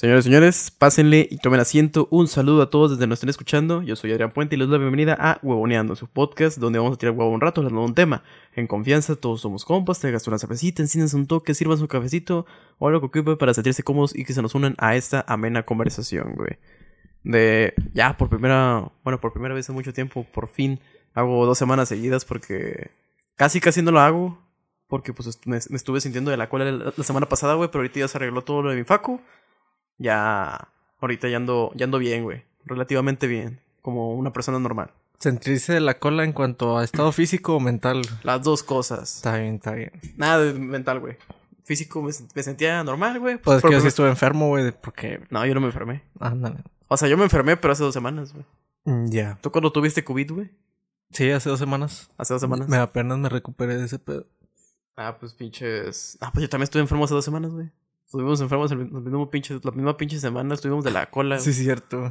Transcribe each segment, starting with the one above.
Señores señores, pásenle y tomen asiento. Un saludo a todos desde nos estén escuchando. Yo soy Adrián Puente y les doy la bienvenida a Huevoneando, su podcast donde vamos a tirar huevo un rato hablando de un tema. En confianza, todos somos compas, te gastas una cervecita, enciendes un toque, sirvan su cafecito o algo que ocupe para sentirse cómodos y que se nos unan a esta amena conversación, güey. De ya por primera, bueno, por primera vez en mucho tiempo, por fin hago dos semanas seguidas porque casi casi no lo hago. Porque pues me, estuve sintiendo de la cola la, la semana pasada, güey, pero ahorita ya se arregló todo lo de mi facu ya ahorita ya ando, ya ando bien, güey. Relativamente bien, como una persona normal. ¿Sentirse de la cola en cuanto a estado físico o mental? Las dos cosas. Está bien, está bien. Nada de mental, güey. Físico me, me sentía normal, güey. Pues es que yo sí estuve enfermo, güey, porque... No, yo no me enfermé. Ándale. O sea, yo me enfermé, pero hace dos semanas, güey. Mm, Ya. ¿Tú cuando tuviste COVID, güey? Sí, hace dos semanas. Hace dos semanas. Me apenas me recuperé de ese pedo. Ah, pues pinches. Ah, pues yo también estuve enfermo hace dos semanas, güey. Estuvimos enfermos el, el mismo pinche, la misma pinche semana, estuvimos de la cola. Sí, cierto.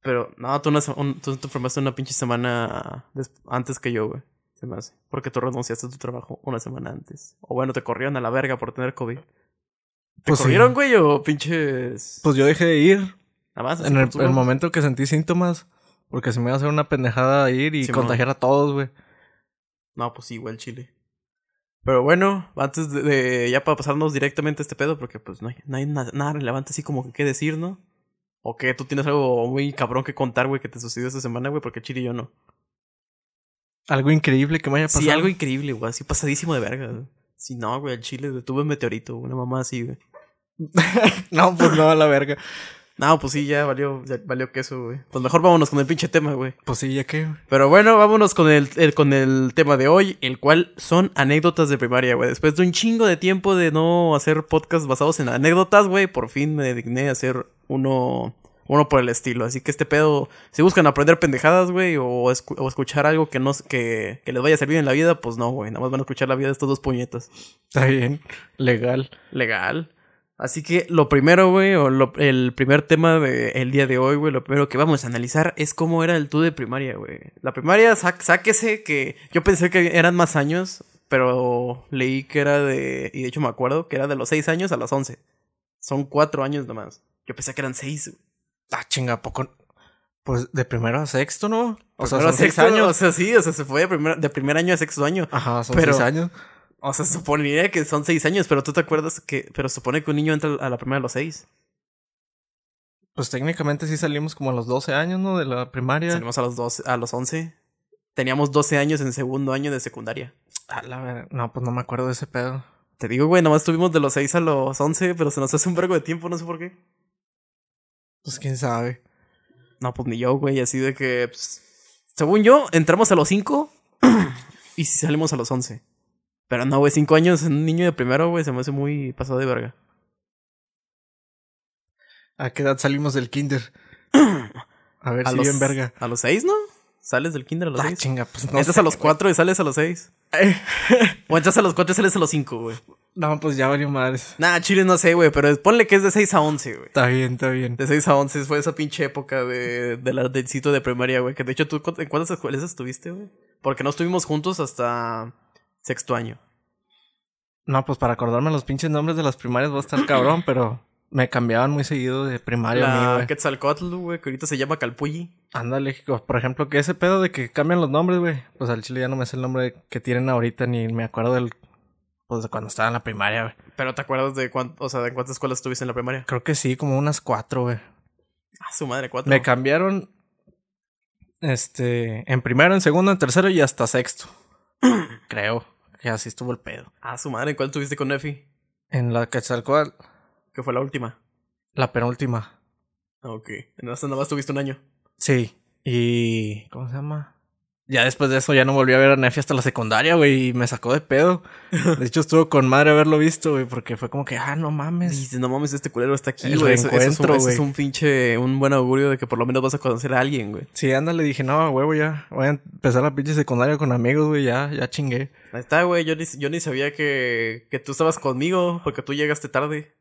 Pero, no, tú, una se- un- tú te enfermaste una pinche semana antes que yo, güey. Se me hace. Porque tú renunciaste a tu trabajo una semana antes. O bueno, te corrieron a la verga por tener COVID. ¿Te Pues sí. corrieron, güey, o pinches... Pues yo dejé de ir Nada más. así en el, el momento que sentí síntomas. Porque se me iba a hacer una pendejada ir y contagiar a todos, güey. No, pues sí, igual Chile. Pero bueno, antes de, de- ya para pasarnos directamente a este pedo, porque pues no hay, no hay na- nada relevante así como que qué decir, ¿no? O que tú tienes algo muy cabrón que contar, güey, que te sucedió esta semana, güey, porque Chile y yo no. Algo increíble que me haya pasado. Sí, algo increíble, güey, así pasadísimo de verga. güey. Sí, no, güey, el Chile detuvo un meteorito, una mamá así, güey. no, pues no, a la verga. No, pues sí, ya valió, ya valió queso, güey. Pues mejor vámonos con el pinche tema, güey. Pues sí, ya que... Pero bueno, vámonos con el, el- con el tema de hoy, el cual son anécdotas de primaria, güey. Después de un chingo de tiempo de no hacer podcasts basados en anécdotas, güey, por fin me digné a hacer uno, uno por el estilo. Así que este pedo, si buscan aprender pendejadas, güey, o, escu- o escuchar algo que, no, que, que les vaya a servir en la vida, pues no, güey. Nada más van a escuchar la vida de estos dos puñetas. Está bien. Legal. Legal. Así que lo primero, güey, o lo- el primer tema del día de hoy, güey, lo primero que vamos a analizar es cómo era el tú de primaria, güey. La primaria, sá- sáquese que yo pensé que eran más años, pero leí que era de, y de hecho me acuerdo, que era de los 6 años a los 11. Son 4 años nomás. Yo pensé que eran 6, güey. Ah, chinga, ¿a poco... Pues de primero a sexto, ¿no? O sea, Pero son seis sexto, años. O sea, sí, o sea, se fue de primer, de primer año a sexto año. Ajá, son Pero- seis años. O sea, se supondría que son 6 años, pero tú te acuerdas que, pero supone que un niño entra a la primera a los 6. Pues técnicamente sí salimos como a los 12 años, ¿no? De la primaria. Salimos a los 12, a los 11. Teníamos 12 años en segundo año de secundaria. A la ver... No, pues no me acuerdo de ese pedo. Te digo, güey, nomás estuvimos de los 6 a los 11, pero se nos hace un vergo de tiempo, no sé por qué. Pues quién sabe. No, pues ni yo, güey, así de que, pues, según yo, entramos a los 5 y salimos a los 11. Pero no, güey, 5 años en un niño de primero, güey, se me hace muy pasado de verga. ¿A qué edad salimos del kinder? A ver A si los, bien verga. A los 6, ¿no? Sales del kinder a los Ah, 6. chinga, pues no entras a los 4 y sales a los 6. güey. O entras a los 4 y sales a los 5, güey. No, pues ya valió madres. Nah, chile no sé, güey, pero ponle que es de 6 a 11, güey. Está bien, está bien. De 6 a 11 fue esa pinche época de, de la, del sitio de primaria, güey. Que de hecho, ¿tú en cuántas escuelas estuviste, güey? Porque no estuvimos juntos hasta sexto año. No, pues para acordarme los pinches nombres de las primarias va a estar cabrón, pero me cambiaban muy seguido de primaria a mí, La güey. Quetzalcoatl, güey, que ahorita se llama Calpulli. Ándale, por ejemplo, que ese pedo de que cambian los nombres, güey. Pues al chile ya no me sé el nombre que tienen ahorita, ni me acuerdo del. Pues de cuando estaba en la primaria, güey. Pero ¿te acuerdas de cuánto, o sea, de cuántas escuelas estuviste en la primaria? Creo que sí, como unas cuatro, güey. Ah, su madre, cuatro. Me cambiaron. Este. En primero, en segundo, en tercero y hasta sexto. Creo que así estuvo el pedo. Ah, su madre, ¿cuál tuviste con Nefi? En la Quetzalcoatl, Que fue la última. la penúltima. Ah, Ok. En esta nada más tuviste un año. Sí. Y. ¿Cómo se llama? Ya después de eso ya no volví a ver a Nefi hasta la secundaria, güey, y me sacó de pedo. De hecho, estuvo con madre haberlo visto, güey, porque fue como que, ah, no mames. Dices, no mames, este culero está aquí, güey. Eso, eso es un, eso es un pinche, un buen augurio de que por lo menos vas a conocer a alguien, güey. Sí, ándale, dije, no, huevo, ya. Voy a empezar la pinche secundaria con amigos, güey, ya, ya chingué. Ahí está, güey. Yo ni, yo ni sabía que, que tú estabas conmigo porque tú llegaste tarde.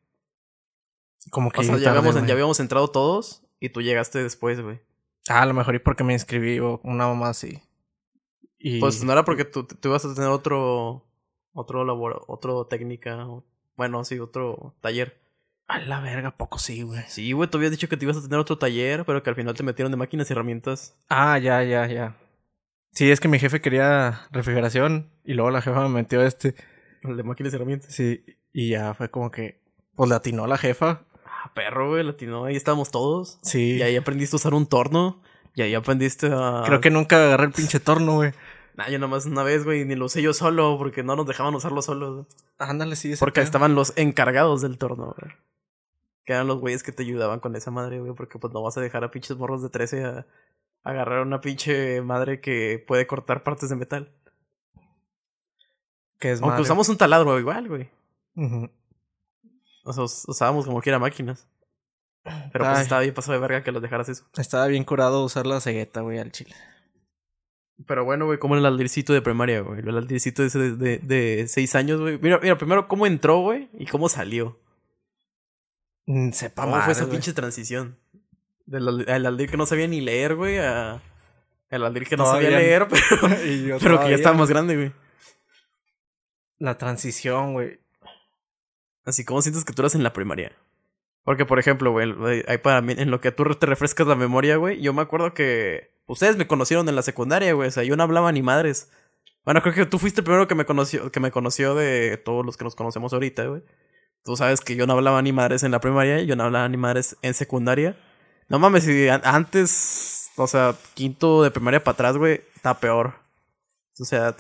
Como que. O sea, tarde, ya habíamos, ya habíamos entrado todos y tú llegaste después, güey. Ah, a lo mejor y porque me inscribí o una mamá así. Y. Pues no era porque tú, tú ibas a tener otro, otro labor, otro técnica, bueno, sí, otro taller. A la verga, poco sí, güey. Sí, güey, tú habías dicho que te ibas a tener otro taller, pero que al final te metieron de máquinas y herramientas. Ah, ya, ya, ya. Sí, es que mi jefe quería refrigeración y luego la jefa me metió este. El de máquinas y herramientas. Sí, y ya fue como que, pues le atinó la jefa. Ah, perro, güey, latino. Ahí estábamos todos. Sí. Y ahí aprendiste a usar un torno. Y ahí aprendiste a. Creo que nunca agarré el pinche torno, güey. Nah, yo nomás una vez, güey, ni lo usé yo solo porque no nos dejaban usarlo solos. Ándale, sí. ese Porque pedo. estaban los encargados del torno, güey. Que eran los güeyes que te ayudaban con esa madre, güey. Porque pues no vas a dejar a pinches morros de 13 a, a agarrar una pinche madre que puede cortar partes de metal. Que es Aunque madre. usamos un taladro igual, güey. Ujú. O sea, us- usábamos como quiera máquinas. Pero pues estaba bien pasado de verga que los dejaras eso. Estaba bien curado usar la cegueta, güey, al chile. Pero bueno, güey, como el aldircito de primaria, güey. El aldircito ese de, de, de seis años, güey. Mira, mira, primero cómo entró, güey, y cómo salió. Mm, Sepa ¿Cómo madre, fue esa pinche transición? Del al- al aldir que no sabía ni leer, güey, a... El aldir que no sabía leer, pero, pero que ya estaba más grande, güey. La transición, güey. Así, ¿cómo sientes que tú eras en la primaria? Porque, por ejemplo, güey, ahí para mí, en lo que tú te refrescas la memoria, güey, yo me acuerdo que ustedes me conocieron en la secundaria, güey, o sea, yo no hablaba ni madres. Bueno, creo que tú fuiste el primero que me conoció, que me conoció de todos los que nos conocemos ahorita, güey. Tú sabes que yo no hablaba ni madres en la primaria, yo no hablaba ni madres en secundaria. No mames, si an- antes, o sea, quinto de primaria para atrás, güey, está peor. O sea,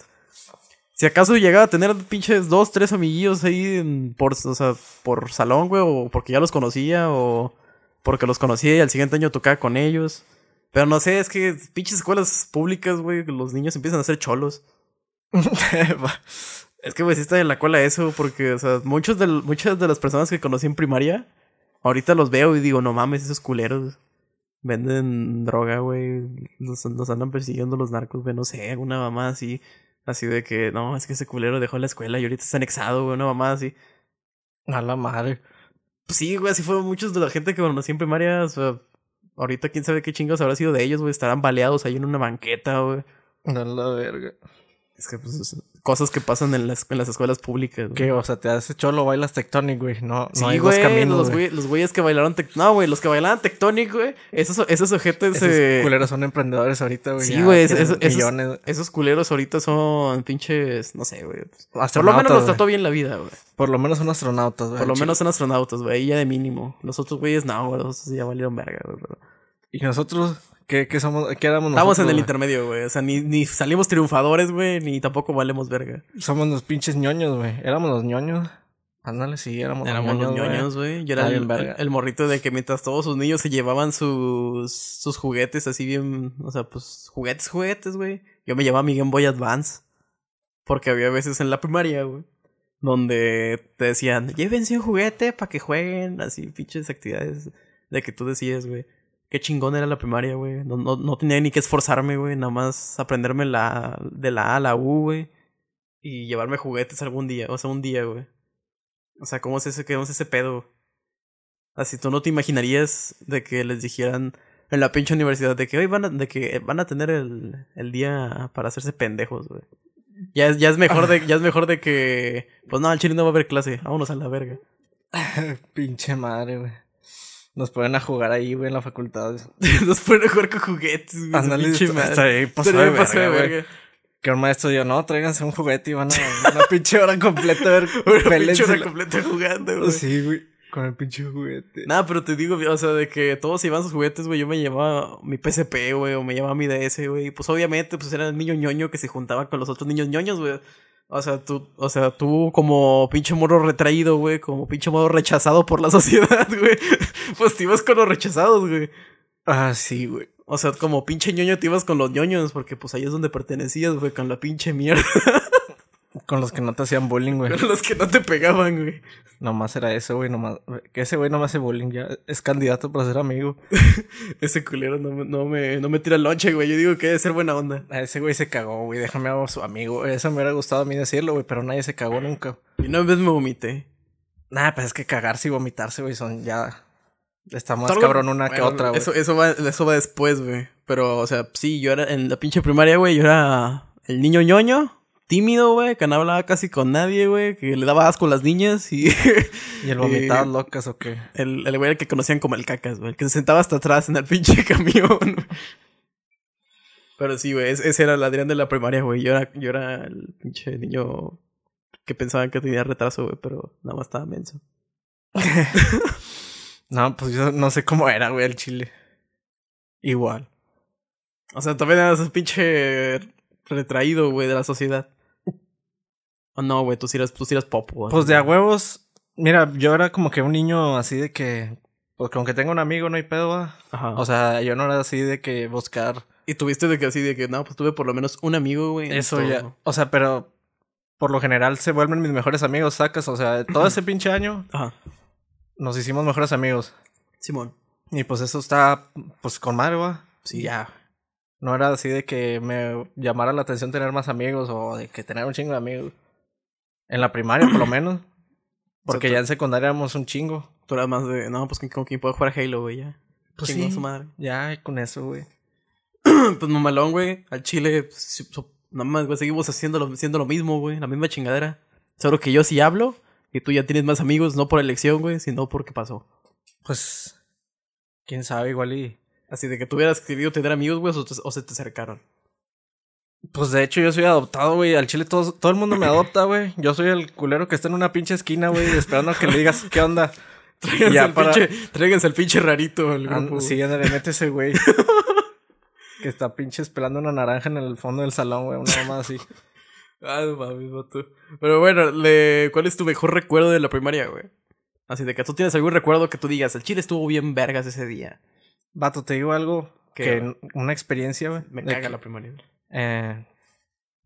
si acaso llegaba a tener pinches dos, tres amiguillos ahí en- por, o sea, por salón, güey, o porque ya los conocía, o porque los conocía y al siguiente año tocaba con ellos. Pero no sé, es que pinches escuelas públicas, güey, los niños empiezan a ser cholos. Es que, güey, sí está en la cola eso, porque, o sea, muchos de, muchas de las personas que conocí en primaria, ahorita los veo y digo, no mames, esos culeros venden droga, güey, nos, nos andan persiguiendo los narcos, güey, no sé, una mamá así, así de que, no, es que ese culero dejó la escuela y ahorita está anexado, güey, una mamá así. A la madre. Pues sí, güey, así fue muchos de la gente que conocí en primaria, o sea, ahorita quién sabe qué chingados habrá sido de ellos, güey, estarán baleados ahí en una banqueta, güey. A la verga. Es que, pues, es- cosas que pasan en las, en las escuelas públicas, güey. ¿Qué? O sea, te haces cholo, bailas Tectonic, güey. No, no Sí, hay güey, dos caminos, los, güey. los güeyes que bailaron tec- No, güey, los que bailaban Tectonic, güey. Esos, esos ojetes. Esos eh, culeros son emprendedores ahorita, güey. Sí, güey, esos- esos- millones. esos culeros ahorita son pinches. No sé, güey. Por lo menos los trató bien la vida, güey. Por lo menos son astronautas, güey. Por lo menos son astronautas, güey. Ya de mínimo. Los otros güeyes, no, güey. Los otros ya valieron verga, güey. ¿Y nosotros? ¿Qué, qué somos? ¿Qué éramos Estamos nosotros? en el intermedio, güey. O sea, ni, ni salimos triunfadores, güey. Ni tampoco valemos verga. Somos los pinches ñoños, güey. Éramos los ñoños. Ándale, sí, éramos, Éramos los ñoños, güey. Yo era el- el morrito de que mientras todos sus niños se llevaban sus, sus juguetes así bien, o sea, pues juguetes, juguetes, güey. Yo me llevaba mi Game Boy Advance. Porque había veces en la primaria, güey. Donde te decían, llévense un juguete para que jueguen, así, pinches actividades de que tú decías, güey. Qué chingón era la primaria, güey. No, no, no tenía ni que esforzarme, güey. Nada más aprenderme la, de la A a la U, güey. Y llevarme juguetes algún día, o sea, un día, güey. O sea, ¿cómo es ese, cómo es ese pedo? Así tú no te imaginarías de que les dijeran en la pinche universidad de que hoy van a, de que van a tener el, el día para hacerse pendejos, güey. Ya es, ya es mejor de, ya es mejor de que, pues no, al chile no va a haber clase, vámonos a la verga. Pinche madre, güey. Nos ponen a jugar ahí, güey, en la facultad. Nos ponen a jugar con juguetes, güey. Ándale, está ahí Estaría de verga. Que el maestro dijo, no, tráiganse un juguete y van a una pinche hora completa a ver Una pinche hora completa jugando, güey. Sí, güey. Con el pinche juguete. Nada, pero te digo, o sea, de que todos iban sus juguetes, güey. Yo me llevaba mi PSP, güey, o me llevaba mi DS, güey. Pues obviamente, pues era el niño ñoño que se juntaba con los otros niños ñoños, güey. O sea, tú, o sea, tú como pinche morro retraído, güey, como pinche morro rechazado por la sociedad, güey. Pues te ibas con los rechazados, güey. Ah, sí, güey. O sea, como pinche ñoño te ibas con los ñoños, porque pues ahí es donde pertenecías, güey, con la pinche mierda. Con los que no te hacían bullying, güey. Con los que no te pegaban, güey. Nomás era eso, güey. Nomás... Que ese güey no me hace bullying ya. Es candidato para ser amigo. Ese culero no, me- no me, no me tira lonche, güey. Yo digo que debe ser buena onda. A ese güey se cagó, güey. Déjame a su amigo. Eso me hubiera gustado a mí decirlo, güey. Pero nadie se cagó nunca. Y una vez me vomité. Nah, pues es que cagarse y vomitarse, güey, son ya. Está más cabrón una que otra, güey. Eso, eso, va, eso va después, güey. Pero, o sea, sí, yo era en la pinche primaria, güey. Yo era el niño ñoño, tímido, güey, que no hablaba casi con nadie, güey, que le daba asco a las niñas y... ¿Y el vomitar locas o qué? El, el güey que conocían como el cacas, güey, el que se sentaba hasta atrás en el pinche camión. Pero sí, güey, ese era el Adrián de la primaria, güey. Yo era, yo era el pinche niño que pensaban que tenía retraso, güey, pero nada más estaba menso. no, pues yo no sé cómo era, güey, el chile. Igual. O sea, también eras ese pinche retraído, güey, de la sociedad. Oh, no, güey, tú sí eras, tú sí eras pop, güey. Pues de a huevos. Mira, yo era como que un niño así de que. Pues como que tengo un amigo, no hay pedo, va. Ajá. O sea, yo no era así de que buscar. y tuviste de que así, de que, no, pues tuve por lo menos un amigo, güey. Eso todo. ya. O sea, pero. Por lo general se vuelven mis mejores amigos, sacas. O sea, todo ese pinche año Ajá. nos hicimos mejores amigos. Simón. Y pues eso está, pues con madre, va. Sí, ya. No era así de que me llamara la atención tener más amigos o de que tener un chingo de amigos. En la primaria, por lo menos. Porque O sea, ya en secundaria éramos un chingo. Tú eras más de, no, pues con quién puedo jugar Halo, güey, ya. Pues Chingó sí. su madre. Ya con eso, güey. pues mamalón, güey. Al chile, pues, nada más, güey, seguimos haciendo lo, haciendo lo mismo, güey. La misma chingadera. Solo que yo sí hablo y tú ya tienes más amigos, no por elección, güey, sino porque pasó. Pues. Quién sabe, igual y. Así de que tú hubieras querido tener amigos, güey, o se te acercaron. Pues de hecho yo soy adoptado, güey. Al chile todo, todo el mundo me adopta, güey. Yo soy el culero que está en una pinche esquina, güey, esperando a que le digas qué onda. Tráiganse, Ya el, para- pinche, tráiganse el pinche rarito al Ah, grupo. sí, ándale, mete ese güey. que está pinche pelando una naranja en el fondo del salón, güey. Una mamá así. Ah, no mames, vato. Pero bueno, le... ¿cuál es tu mejor recuerdo de la primaria, güey? Así de que tú tienes algún recuerdo que tú digas, el chile estuvo bien vergas ese día. Vato, te digo algo. ¿Qué, Que una experiencia, güey. Me caga que- la primaria. Eh,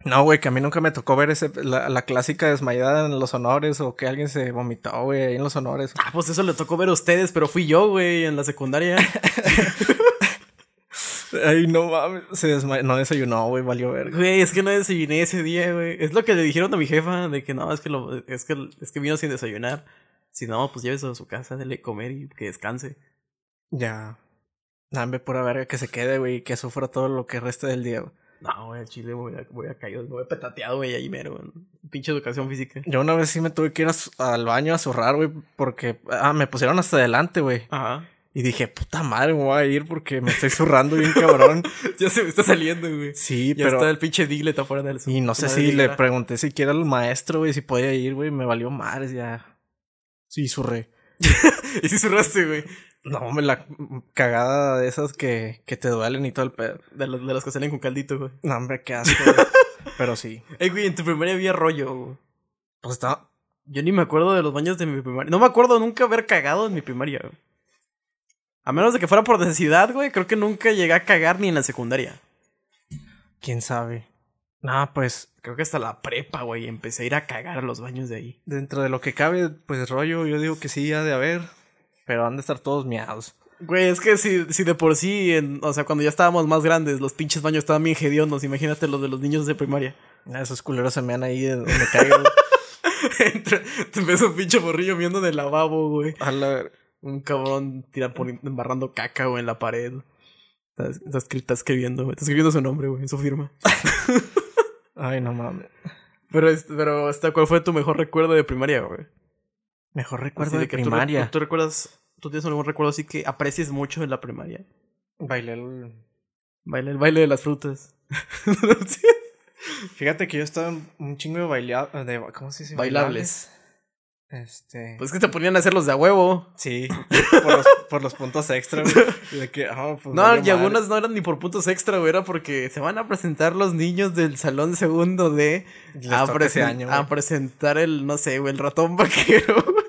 no, güey, que a mí nunca me tocó ver ese, la, la clásica desmayada en los honores o que alguien se vomitó, güey, ahí en los honores. Ah, pues eso le tocó ver a ustedes, pero fui yo, güey, en la secundaria. Ay, no mames, se desmayó, no desayunó, güey, valió verga. Güey, es que no desayuné ese día, güey. Es lo que le dijeron a mi jefa, de que no, es que lo, es que, es que vino sin desayunar. Si no, pues llévese a su casa, dele comer y que descanse. Ya. Dame pura verga que se quede, güey, y que sufra todo lo que reste del día, güey. No, güey, al chile voy a, voy a caer, voy a petateado, güey, ahí mero. güey. Pinche educación física. Yo una vez sí me tuve que ir a al baño a zurrar, güey, porque, ah, me pusieron hasta adelante, güey. Ajá. Y dije, puta madre, me voy a ir porque me estoy zurrando bien cabrón. Ya se me está saliendo, güey. Sí, Ya pero... está el pinche Diglett afuera del Y no sé si le pregunté siquiera al maestro, güey, si podía ir, güey. Me valió madres ya. Sí, surré. Y sí zurraste, güey. No, me la cagada de esas que, que te duelen y todo el pedo. De los, de los que salen con caldito, güey. No, hombre, qué asco. güey. Pero sí. Ey, güey, en tu primaria había rollo, güey. Pues estaba. Yo ni me acuerdo de los baños de mi primaria. No me acuerdo nunca haber cagado en mi primaria, güey. A menos de que fuera por necesidad, güey. Creo que nunca llegué a cagar ni en la secundaria. ¿Quién sabe? No, pues Creo que hasta la prepa, güey. Empecé a ir a cagar a los baños de ahí. dentro de lo que cabe, pues rollo, yo digo que sí, ha de haber. Pero han de estar todos miados. Güey, es que si, si de por sí, en- o sea, cuando ya estábamos más grandes, los pinches baños estaban bien hediondos. Imagínate los de los niños de primaria. Ah, Esos culeros se mean ahí de donde caigo. Entra- Te ves un pinche morrillo viendo en el lavabo, güey. a la Un cabrón tira poni- embarrando caca, güey, en la pared. Está, está escri- está escribiendo, güey. Está escribiendo su nombre, güey, su firma. Ay, no mames. Pero, pero este, ¿cuál fue tu mejor recuerdo de primaria, güey? Mejor Así recuerdo de, que tú re- primaria. ¿tú, recuerdas, tú tienes algún recuerdo así que aprecies mucho en la primaria? Bailé el... Baile, el baile de las frutas. Sí. Fíjate que yo estaba un chingo de bailable... De, ¿Cómo se dice? Bailables. Este... Pues que te ponían a hacerlos de a huevo. Sí, por los, por los puntos extra, güey. De que, ah, pues No, y algunas no eran ni por puntos extra, güey. Era porque se van a presentar los niños del salón segundo de a, presen- año, a presentar el, no sé, güey, el ratón vaquero.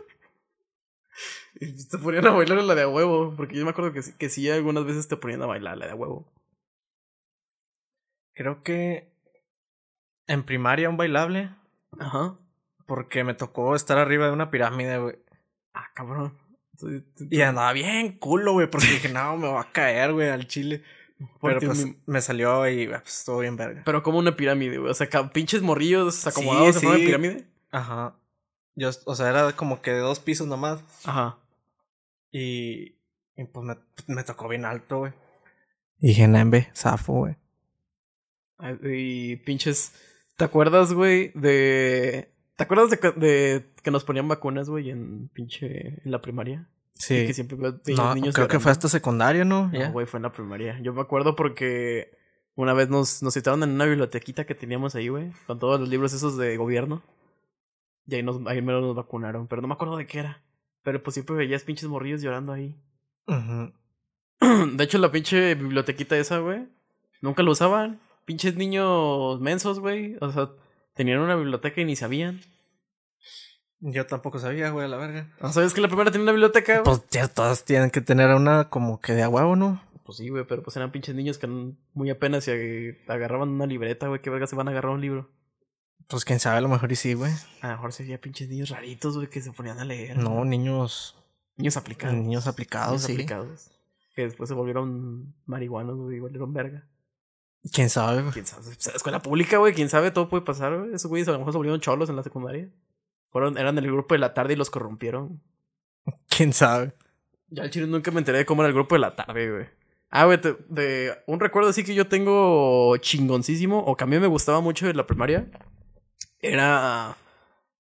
y se ponían a bailar la de a huevo. Porque yo me acuerdo que, sí- que sí, algunas veces te ponían a bailar la de a huevo. Creo que en primaria un bailable, Ajá. porque me tocó estar arriba de una pirámide, güey. Ah, cabrón. Y andaba bien culo, güey, porque dije, no, me va a caer, güey, al chile. Pero pues mi- me salió y pues, estuvo bien verga. Pero como una pirámide, güey. O sea, pinches morrillos acomodados Sí, en forma de sí. pirámide. Ajá. Yo, o sea, era como que de dos pisos nomás. Ajá. Y, y pues me, me tocó bien alto, güey. Y dije, Nembe, zafo, güey. Y pinches ¿Te acuerdas, güey, de... ¿Te acuerdas de que, de que nos ponían vacunas, güey, en pinche... en la primaria? Sí. Y que siempre no, niños creo que fue hasta secundario, ¿no? No, güey, fue en la primaria. Yo me acuerdo porque una vez nos, nos citaron en una bibliotequita que teníamos ahí, güey, con todos los libros esos de gobierno. Y ahí, nos, ahí mero nos vacunaron, pero no me acuerdo de qué era. Pero pues siempre veías pinches morrillos llorando ahí. De hecho, la pinche bibliotequita esa, güey, nunca lo usaban. Pinches niños mensos, güey. O sea, tenían una biblioteca y ni sabían. Yo tampoco sabía, güey, a la verga. ¿No sabes que la primera tenía una biblioteca? güey? Pues ya todas tienen que tener una como que de a huevo, ¿no? Pues sí, güey, pero pues eran pinches niños que muy apenas se agarraban una libreta, güey. ¿Qué verga se van a agarrar un libro? Pues quién sabe, a lo mejor y sí, güey. A lo mejor sería pinches niños raritos, güey, que se ponían a leer. No, güey. niños. niños aplicados. Niños aplicados, Niños sí. aplicados. Que después se volvieron marihuanos, güey, y volvieron verga. Quién sabe, güey. ¿Quién sabe? Escuela pública, güey, quién sabe, todo puede pasar, güey. Esos güeyes a lo mejor se volvieron cholos en la secundaria. Fueron, eran del grupo de la tarde y los corrompieron. Quién sabe. Ya al chile nunca me enteré de cómo era el grupo de la tarde, güey. Ah, güey, de un recuerdo así que yo tengo chingoncísimo, o que a mí me gustaba mucho de la primaria, era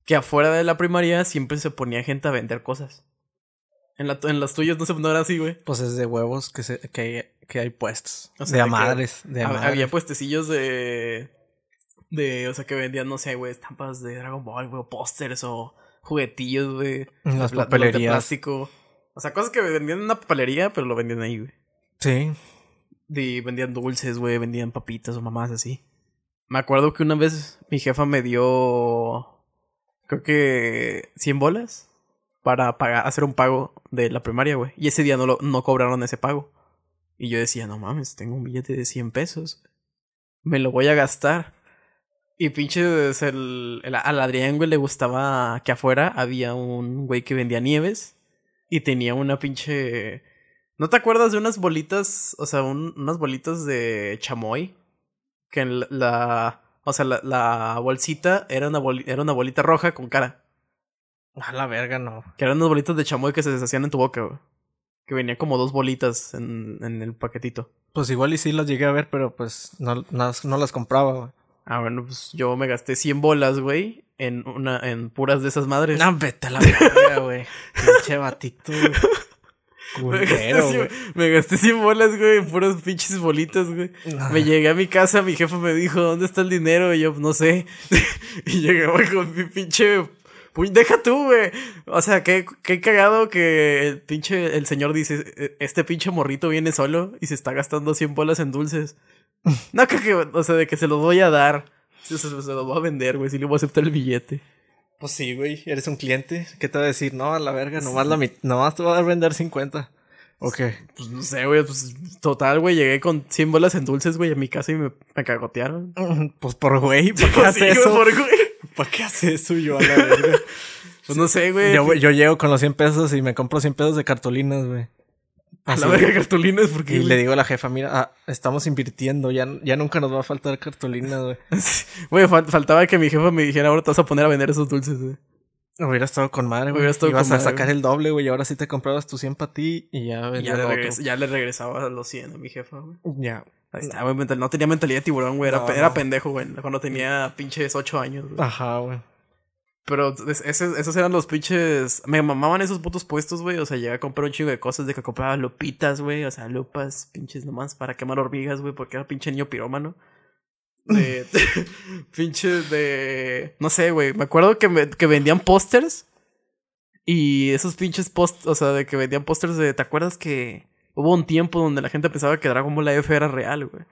que afuera de la primaria siempre se ponía gente a vender cosas. En, la, en las tuyas no se no era así, güey. Pues es de huevos que, se, que, hay, que hay puestos. O sea, de a de que madres. De a Hab- madres. Había puestecillos de. De, o sea, que vendían, no sé, güey, estampas de Dragon Ball, güey, o pósters o juguetillos, güey. Las de pla- de papelerías. plástico. O sea, cosas que vendían en una papelería, pero lo vendían ahí, güey. Sí. Y vendían dulces, güey, vendían papitas o mamás así. Me acuerdo que una vez mi jefa me dio. Creo que 100 bolas para hacer un pago de la primaria, güey. Y ese día no, lo, no cobraron ese pago. Y yo decía, no mames, tengo un billete de 100 pesos. Me lo voy a gastar. Y pinche, es el, el- al Adrián, güey, le gustaba que afuera había un güey que vendía nieves. Y tenía una pinche. ¿No te acuerdas de unas bolitas? O sea, un- unas bolitas de chamoy. Que en la. la- o sea, la, la bolsita era una, boli- era una bolita roja con cara. A la verga, no. Que eran unas bolitas de chamoy que se deshacían en tu boca, güey. Que venían como dos bolitas en, en el paquetito. Pues igual y sí las llegué a ver, pero pues no, no, no las compraba, güey. Ah, bueno, pues yo me gasté 100 bolas, güey. En una, en puras de esas madres. No, vete a la verga, güey. Pinche batito. Me, gasté Culero, 100, güey. me gasté 100 bolas, güey, en puras pinches bolitas, güey. Ah. Me llegué a mi casa, mi jefe me dijo, ¿dónde está el dinero? Y yo, no sé. y llegué, güey, con mi pinche... Deja tú, güey. O sea, qué, qué cagado que el pinche... El señor dice, "E- este pinche morrito viene solo y se está gastando 100 bolas en dulces. No que... O sea, de que se los voy a dar. Se, se, se los voy a vender, güey. Si le voy a aceptar el billete. Pues sí, güey. Eres un cliente. ¿Qué te va a decir? No, a la verga. Nomás, la mit- nomás te va a vender 50. Ok. Pues no sé, güey. Pues total, güey. Llegué con 100 bolas en dulces, güey, a mi casa y me, me cagotearon. Pues por güey. ¿Para qué Pues hace sí, güey, eso? por güey. ¿Para qué hace eso yo a la verga? Pues no sé, güey. yo, yo llego con los 100 pesos y me compro 100 pesos de cartulinas, güey. A la verga cartulinas porque... Y le digo a la jefa, mira, ah, estamos invirtiendo, ya, ya nunca nos va a faltar cartulinas, güey. Güey, fal- faltaba que mi jefa me dijera, ahora te vas a poner a vender esos dulces, güey. Hubiera estado con madre, güey. Hubiera estado Ibas con a madre, sacar el doble, güey, y ahora sí te comprabas tu 100 para ti y ya Y Ya, le regres- ya le regresaba los 100 a mi jefa, güey. Ya. Ahí está, güey. No tenía mentalidad de tiburón, güey. Era, No, era no. pendejo, güey. Cuando tenía pinches 8 años, güey. Ajá, güey. Pero es- ese- esos eran los pinches. Me mamaban esos putos puestos, güey. O sea, llegué a comprar un chingo de cosas de que compraba lupitas, güey. O sea, lupas, pinches nomás para quemar hormigas, güey. Porque era pinche niño pirómano. De. pinches de. No sé, güey. Me acuerdo que, me- que vendían pósters. Y esos pinches post. O sea, de que vendían pósters de. ¿Te acuerdas que hubo un tiempo donde la gente pensaba que Dragon Ball F era real, güey?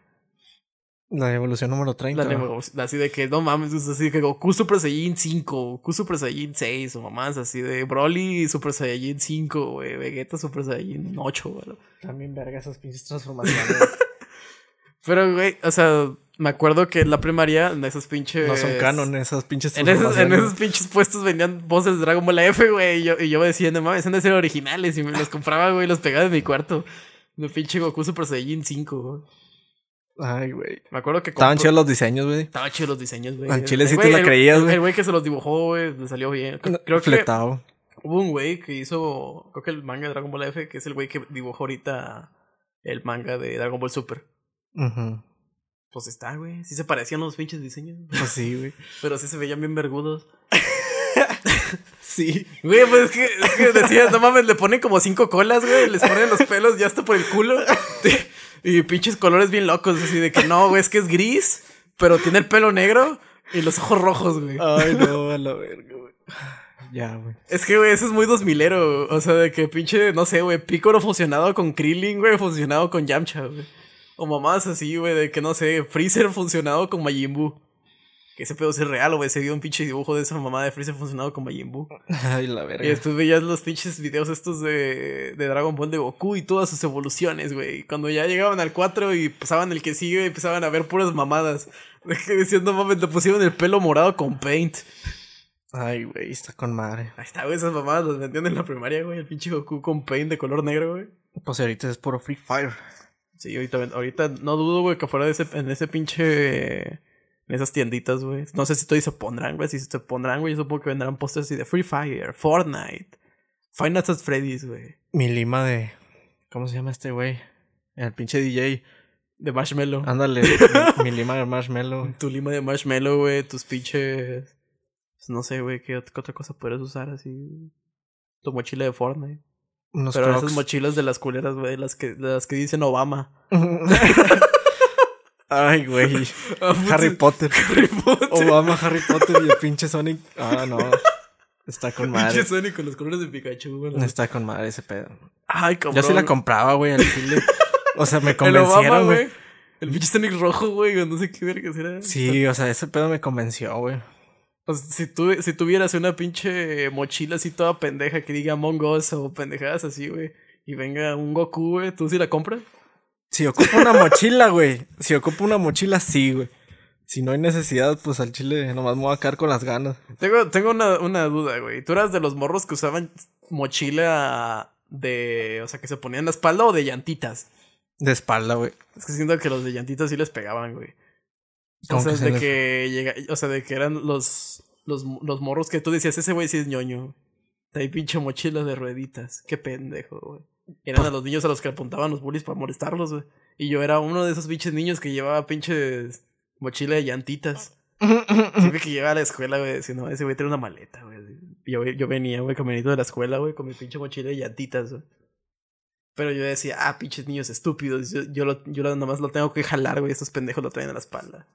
La evolución número 30. La nemo- así de que no mames, es así de que Goku Super Saiyan 5, Goku Super Saiyan 6 o mamás así de Broly Super Saiyan 5, güey, Vegeta Super Saiyan 8, güey. También verga esas pinches transformaciones. Pero güey, o sea, me acuerdo que en la primaria en esos pinches no son canon esas pinches En esos, en esos pinches puestos vendían voces de Dragon Ball F, güey. Y yo, y yo decía, no mames, han de ser originales. Y me los compraba, güey, y los pegaba en mi cuarto. De pinche Goku Super Saiyan 5, güey. Ay, güey. Me acuerdo que Estaban chidos los diseños, güey. Estaban chidos los diseños, güey. Al chile sí te la creías, güey. El güey que se los dibujó, güey, le salió bien. Creo, que hubo un güey que hizo, creo que el manga de Dragon Ball F, que es el güey que dibujó ahorita el manga de Dragon Ball Super. Ujú. Pues está, güey. Sí se parecían los pinches diseños. Pues sí, güey. Pero sí se veían bien vergudos. Sí. Güey, pues es que, es que decía, no mames, le ponen como cinco colas, güey. Les ponen los pelos ya hasta por el culo. Y pinches colores bien locos. Así de que no, güey, es que es gris, pero tiene el pelo negro y los ojos rojos, güey. Ay, no, a la verga, güey. Ya, güey. Es que, güey, eso es muy dos milero. O sea, de que pinche, no sé, güey, Piccolo fusionado con Krillin, güey, fusionado con Yamcha, güey. O mamás así, güey, de que no sé, Freezer funcionado con Majin Buu. Que ese pedo es real, güey. Se dio un pinche dibujo de esa mamá de Freezer funcionado con Majin Buu. Ay, la verga. Y después veías los pinches videos estos de, de Dragon Ball de Goku y todas sus evoluciones, güey. Cuando ya llegaban al 4 y pasaban el que sigue, empezaban a ver puras mamadas. No mames, le pusieron el pelo morado con paint. Ay, güey, está con madre. Ahí está, güey, esas mamadas las vendían en la primaria, güey. El pinche Goku con paint de color negro, güey. Pues ahorita es puro Free Fire. Sí, ahorita, ahorita no dudo, güey, que fuera de ese, en ese pinche. En esas tienditas, güey. No sé si todavía se pondrán, güey. Si se pondrán, güey, yo supongo que vendrán pósters así de Free Fire, Fortnite, Five Nights at Freddy's, güey. Mi lima de. ¿Cómo se llama este güey? El pinche DJ. De Marshmallow. Ándale. mi, mi lima de marshmallow. Tu lima de marshmallow, güey. Tus pinches. pues, no sé, güey. ¿qué, ot- qué otra cosa puedes usar así? Tu mochila de Fortnite. Unos Pero crocs. esas mochilas de las culeras, güey. Las que, las que dicen Obama. Ay, güey. Harry Potter. Harry Potter. Obama, Harry Potter y el pinche Sonic. Ah, no. Está con madre. Pinche Sonic con los colores de Pikachu, güey. Está con madre ese pedo. Ay, cabrón. Yo sí la compraba, güey, al chile. O sea, me convencieron, güey. El pinche Sonic rojo, güey. No sé qué verga era. Sí, o sea, ese pedo me convenció, güey. O sea, si, tú, si tuvieras una pinche mochila así toda pendeja que diga Among Us o pendejadas así, güey. Y venga un Goku, güey. ¿Tú sí la compras? Si ocupo una mochila, güey. Si ocupo una mochila, sí, güey. Si no hay necesidad, pues al chile nomás me voy a quedar con las ganas. Tengo, tengo una, una duda, güey. ¿Tú eras de los morros que usaban mochila de. O sea, que se ponían la espalda o de llantitas? De espalda, güey. Es que siento que los de llantitas sí les pegaban, güey. O ¿Cómo sea, que de les- que llega, o sea, de que eran los, los, los morros que tú decías, ese güey sí es ñoño. Hay pinche mochila de rueditas. Qué pendejo, güey. Eran a los niños a los que apuntaban los bullies para molestarlos, güey. Y yo era uno de esos pinches niños que llevaba pinches mochila de llantitas. Siempre que llegaba a la escuela, güey, decía, no, ese güey tiene una maleta, güey. Yo, yo venía, güey, caminito de la escuela, güey, con mi pinche mochila de llantitas, güey. Pero yo decía, ah, pinches niños estúpidos. Yo, yo, lo, yo lo- nomás lo tengo que jalar, güey. Estos pendejos lo traen a la espalda.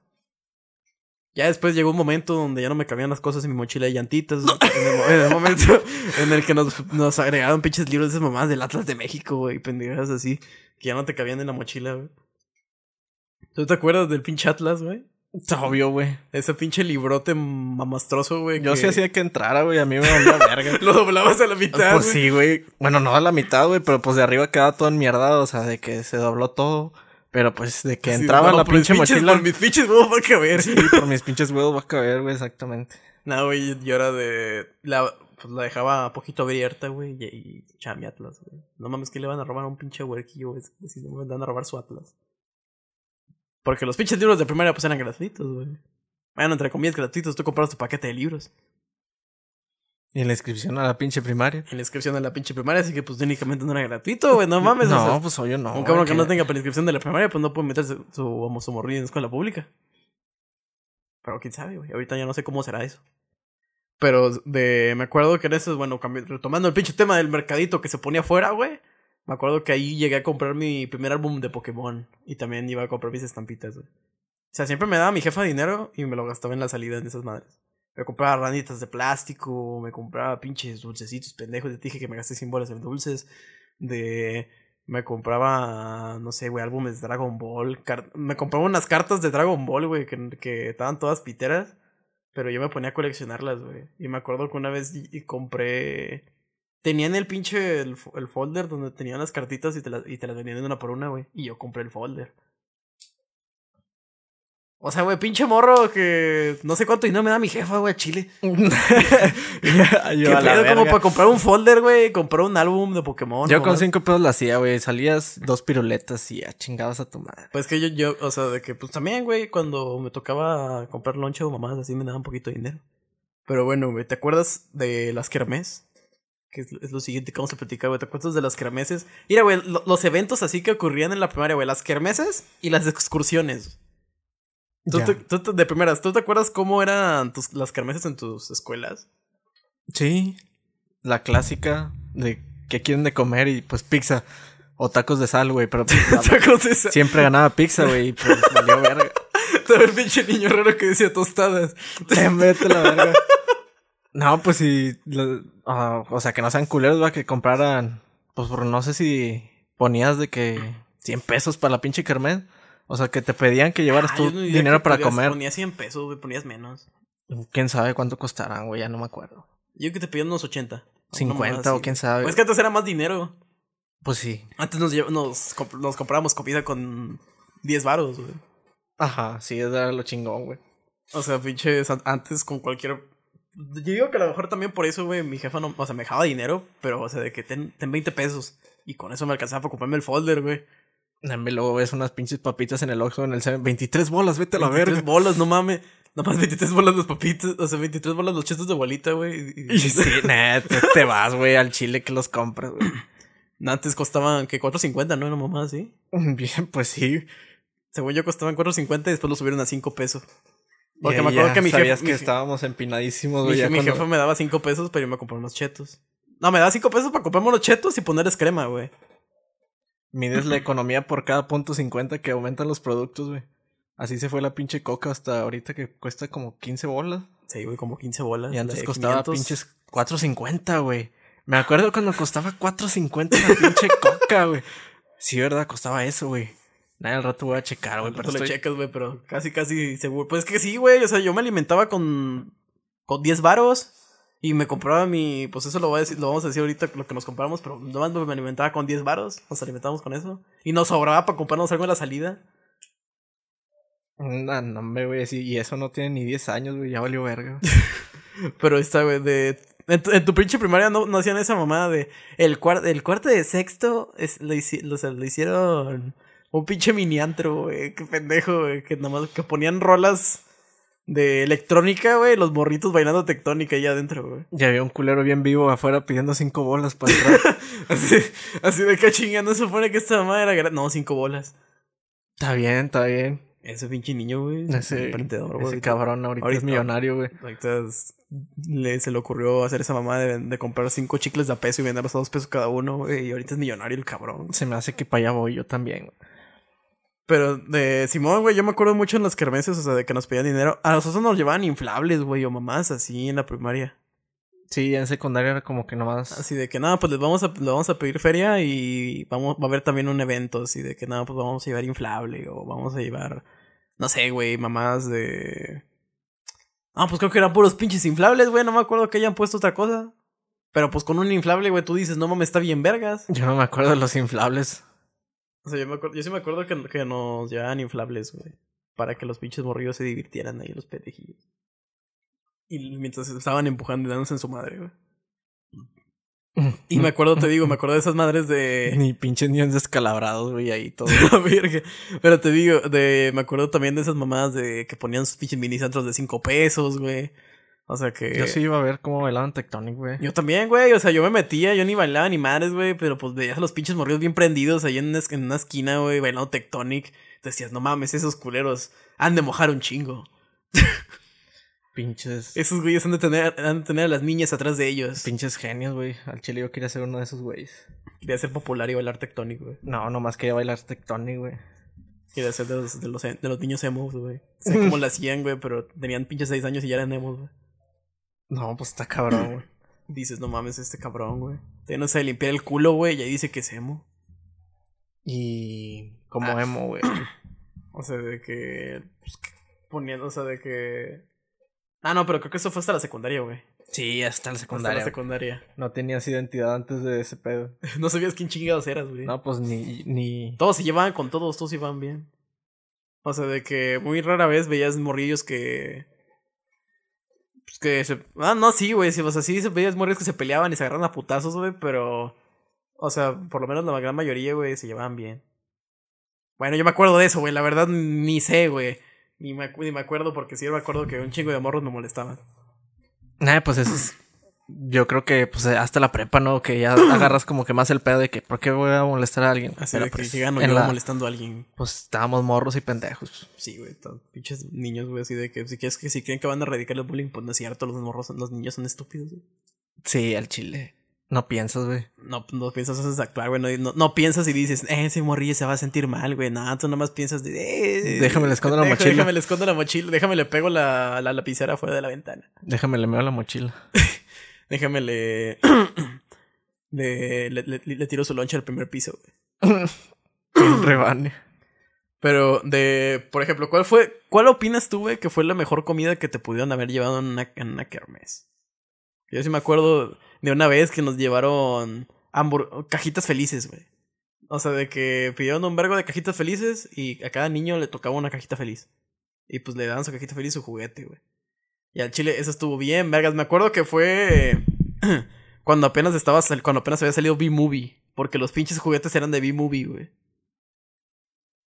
Ya después llegó un momento donde ya no me cabían las cosas en mi mochila de llantitas. en, el, mo- en el momento en el que nos, nos agregaron pinches libros de esas mamás del Atlas de México, güey. Pendejadas así. Que ya no te cabían en la mochila, güey. ¿Tú te acuerdas del pinche Atlas, güey? Obvio, güey. Ese pinche librote mamastroso, güey. Yo que sí hacía que entrara, güey. A mí me valía verga. Lo doblabas a la mitad. Pues sí, güey. Bueno, no a la mitad, güey, pero pues de arriba quedaba todo enmierdado, o sea, de que se dobló todo. Pero pues de que Sí, entraba no, la mis pinche pinches- mochila. Por mis pinches huevos va a caber. Sí, por mis pinches huevos va a caber, güey, exactamente. No, güey, yo era de. La, pues la dejaba poquito abierta, güey, y, y Atlas, güey. No mames, que le van a robar a un pinche huerquillo, güey. Si no me van a robar su Atlas. Porque los pinches libros de primaria, pues eran gratuitos, güey. Bueno, entre comillas, gratuitos. Tú compras tu paquete de libros Y la inscripción a la pinche primaria. en la inscripción de la pinche primaria, así que, pues técnicamente no era gratuito, güey. No mames, o no, sea, pues obvio no. un cabrón que no tenga prescripción de la primaria, pues no puede meterse su, su, su morrillo en escuela pública. Pero quién sabe, güey. Ahorita ya no sé cómo será eso. Pero de. Me acuerdo que en eso, bueno, retomando el pinche tema del mercadito que se ponía afuera, güey. Me acuerdo que ahí llegué a comprar mi primer álbum de Pokémon. Y también iba a comprar mis estampitas, güey. O sea, siempre me daba mi jefa dinero y me lo gastaba en la salida en esas madres. Me compraba ranitas de plástico, me compraba pinches dulcecitos pendejos. Ya te dije que me gasté 100 bolas en dulces. De. Me compraba, no sé, güey, álbumes de Dragon Ball. me compraba unas cartas de Dragon Ball, güey, que, que estaban todas piteras. Pero yo me ponía a coleccionarlas, güey. Y me acuerdo que una vez y- compré. Tenían el pinche el, el folder donde tenían las cartitas y te, las, y te las vendían una por una, güey. Y yo compré el folder. O sea, güey, pinche morro que no sé cuánto y no me da mi jefa, güey, a Chile. yo ¿Qué a la como para comprar un folder, güey? Comprar un álbum de Pokémon. Yo con cinco pesos la hacía, güey. Salías dos piruletas y a chingados a tu madre. Pues que yo, yo, o sea, de que pues también, güey, cuando me tocaba comprar lonche o mamás así me daban un poquito de dinero. Pero bueno, güey, ¿te acuerdas de las kermés? Que es, es lo siguiente que vamos a platicar, güey. ¿Te acuerdas de las kermeses? Mira, güey, lo- los eventos así que ocurrían en la primaria, güey. Las kermeses y las excursiones. Tú, te- tú te- de primeras, ¿tú te acuerdas cómo eran tus, las kermeses en tus escuelas? Sí. La clásica de que quieren de comer y pues pizza. O tacos de sal, güey. Pero pues, Tacos de esa- siempre ganaba pizza, güey. Y pues valió verga. El pinche niño raro que decía tostadas. Vete la verga. No, pues si. ah, o sea, que no sean culeros, va, que compraran. Pues por no sé si ponías de que 100 pesos para la pinche kermés. O sea, que te pedían que llevaras Ah, tu no dinero para podías- comer. Ponías 100 pesos, güey, ponías menos. Quién sabe cuánto costarán, güey, ya no me acuerdo. Yo que te pedían unos 80. Una mamada 50 o quién sabe. Pues que antes era más dinero. Pues sí. Antes nos, nos, comp- nos comprábamos comida con 10 varos, güey. Ajá, sí, era lo chingón, güey. O sea, pinches, an- antes con cualquier... Yo digo que a lo mejor también por eso, güey, mi jefa no... O sea, me dejaba dinero, pero, o sea, de que ten, ten 20 pesos. Y con eso me alcanzaba para comprarme el folder, güey. Dame, Luego ves unas pinches papitas en el Oxxo en el 7. 23 bolas, vete a la 23 verga. bolas, no mames. Nada más 23 bolas los papitos. O sea, 23 bolas los chestos de abuelita, güey. Y- sí, nah, te, te vas, güey, al chile que los compras, güey. Antes costaban, que 4.50, ¿no? Una mamá así. Bien, pues sí. Según yo costaban 4.50 y después lo subieron a 5 pesos. Porque me acuerdo que mi sabías jefe... que mi estábamos empinadísimos, Mi, güey. mi cuando- jefa me daba 5 pesos, pero yo me compré unos chetos. No, me daba 5 pesos para comprarme unos chetos y ponerles crema, güey. Mides la economía por cada punto 50 que aumentan los productos, güey. Así se fue la pinche coca hasta ahorita que cuesta como 15 bolas. Sí, güey, como 15 bolas. Y antes de costaba 500. pinches 4.50, güey. Me acuerdo cuando costaba 4.50 la pinche coca, güey. Sí, verdad, costaba eso, güey. Nada, al rato voy a checar, güey, pero le estoy... checas, güey, pero casi, casi seguro. Pues es que sí, güey. O sea, yo me alimentaba con, con 10 varos. Y me compraba mi. Pues eso lo, voy a decir, lo vamos a decir ahorita, lo que nos compramos. Pero nomás me alimentaba con 10 varos. Nos alimentábamos con eso. Y nos sobraba para comprarnos algo en la salida. No, no, hombre, güey, sí, y eso no tiene ni 10 años, güey, ya valió verga. Pero esta, güey, de. En tu, en tu pinche primaria no, no hacían esa mamada de. El, cuar- el cuarto de sexto es, lo, hici- o sea, lo hicieron. Un pinche mini antro, güey. Qué pendejo, güey. Que nada más que ponían rolas de electrónica, güey. Los morritos bailando tectónica ahí adentro, güey. Ya había un culero bien vivo afuera pidiendo 5 bolas para entrar. Así, así de que chingando se supone que esta mamada era. No, cinco bolas. está bien, está bien. Ese pinche niño, güey. Ese, emprendedor, güey. ese cabrón ahorita, ahorita- es millonario, güey. Ahorita es- le, se le ocurrió hacer esa mamada de, de comprar cinco chicles de a peso y venderlos a dos pesos cada uno, güey. Y ahorita es millonario el cabrón. Se me hace que para allá voy yo también, güey. Pero de Simón, güey, yo me acuerdo mucho en las kermeses, o sea, de que nos pedían dinero. A nosotros nos llevaban inflables, güey, o mamás así en la primaria. Sí, en secundaria era como que nomás... Así de que nada, pues les vamos a, les vamos a pedir feria y vamos, va a haber también un evento, así de que nada, pues vamos a llevar inflable o vamos a llevar, no sé, güey, mamás de... Ah, pues creo que eran puros pinches inflables, güey, no me acuerdo que hayan puesto otra cosa. Pero pues con un inflable, güey, tú dices, no mames, está bien vergas. Yo no me acuerdo de los inflables. O sea, yo, me acuerdo, yo sí me acuerdo que, que nos llevaban inflables, güey. Para que los pinches morrillos se divirtieran ahí, los pendejillos. Y mientras estaban empujando y dándose en su madre, güey. Y me acuerdo, te digo, me acuerdo de esas madres de. Ni pinches niños descalabrados, güey, ahí todo. Pero te digo, de. Me acuerdo también de esas mamadas de que ponían sus pinches mini centros de 5 pesos, güey. O sea que. Yo sí iba a ver cómo bailaban Tectonic, güey. Yo también, güey. O sea, yo me metía, yo ni bailaba ni madres, güey. Pero pues veías a los pinches morridos bien prendidos ahí en una, en una esquina, güey, bailando Tectonic. Te decías, no mames, esos culeros han de mojar un chingo. Pinches... Esos güeyes han de tener, han de tener a las niñas atrás de ellos. Pinches genios, güey. Al chile yo quería ser uno de esos güeyes. Quería ser popular y bailar Tectonic, güey. No, nomás quería bailar Tectonic, güey. Quería ser de los, de los, de los niños emos, güey. Sé cómo lo hacían, güey, pero tenían pinches 6 años y ya eran emos, güey. No, pues está cabrón, güey. Dices, no mames, este cabrón, güey. Todavía no sabe limpiar el culo, güey, y ahí dice que es emo. Y... Como Ah. emo, güey. O sea, de que. Pues, poniendo, o sea, de que. Ah, no, pero creo que eso fue hasta la secundaria, güey. Sí, hasta la Hasta secundaria. la secundaria. No tenías identidad antes de ese pedo. No sabías quién chingados eras, güey. No, pues ni... ni... Todos se llevaban con todos, todos iban bien. O sea, de que muy rara vez veías morrillos que. Pues que se. Ah, no, sí, güey. Sí, o sea, sí se veías morrillos que se peleaban y se agarran a putazos, güey, pero. O sea, por lo menos la gran mayoría, güey, se llevaban bien. Bueno, yo me acuerdo de eso, güey. La verdad, ni sé, güey. Ni me, ni me acuerdo porque sí me acuerdo que un chingo de morros me molestaban. Nah, pues eso es yo creo que pues hasta la prepa, ¿no? Que ya agarras como que más el pedo de que ¿por qué voy a molestar a alguien? Así Pero, de pues, llegan o en yo la- molestando a alguien. Pues estábamos morros y pendejos. Sí, güey, pinches niños, güey, así de que si quieres que si creen que van a erradicar el bullying, pues no es cierto, los morros, los niños son estúpidos, güey. Sí, al chile. No piensas, güey. No, no piensas haces actuar, güey. No, no, no piensas y dices, eh, ese morrillo se va a sentir mal, güey. No, tú nomás piensas de, eh, Déjame le escondo la mochila. Déjame le escondo la mochila. Déjame le pego la, la lapicera fuera de la ventana. Déjame le meo la mochila. Déjame le. le, le, le- le tiro su loncha al primer piso, güey. Rebane. Pero de, por ejemplo, ¿cuál fue, cuál opinas tú, güey, que fue la mejor comida que te pudieron haber llevado en una, en una kermés? Yo sí me acuerdo de una vez que nos llevaron cajitas felices, güey. O sea, de que pidieron un vergo de cajitas felices y a cada niño le tocaba una cajita feliz. Y pues le daban su cajita feliz y su juguete, güey. Y al chile eso estuvo bien, vergas. Me acuerdo que fue cuando apenas estaba cuando apenas había salido B-Movie. Porque los pinches juguetes eran de B-Movie, güey.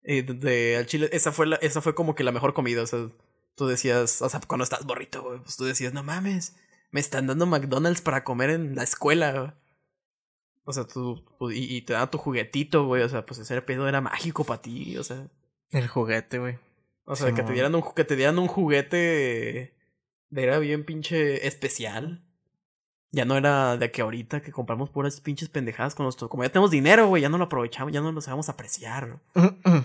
Y de, de- al chile, esa fue la, esa fue como que la mejor comida. O sea, tú decías, o sea, cuando estás borrito, güey, pues tú decías, no mames, me están dando McDonald's para comer en la escuela, güey. O sea, tú, tú- y, y te dan tu juguetito, güey. O sea, pues ese pedo era mágico para ti, o sea. El juguete, güey. O sea, que te dieran un, que te dieran un juguete era bien pinche especial. Ya no era de que ahorita que compramos puras pinches pendejadas con nuestro. Como ya tenemos dinero, güey, ya no lo aprovechamos, ya no lo sabemos apreciar.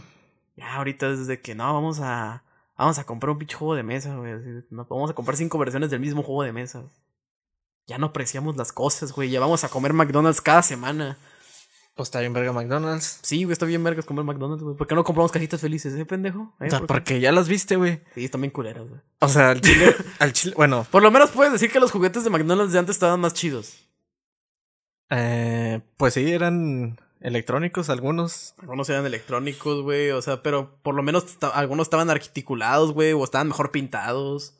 Ya ahorita es de que no, vamos a. Vamos a comprar un pinche juego de mesa, güey. No, vamos a comprar cinco versiones del mismo juego de mesa. Ya no apreciamos las cosas, güey. Ya vamos a comer McDonald's cada semana. Pues está bien verga McDonald's. Sí, güey, está bien vergas comer McDonald's, güey. ¿Por qué no compramos cajitas felices, eh, pendejo? ¿Eh? O sea, ¿Por qué? porque ya las viste, güey. Sí, están bien culeras, güey. O sea, al chile, al chile, bueno, Por lo menos puedes decir que los juguetes de McDonald's de antes estaban más chidos. eh, pues sí, eran electrónicos algunos. Algunos eran electrónicos, güey. O sea, pero por lo menos algunos estaban articulados, güey. O estaban mejor pintados.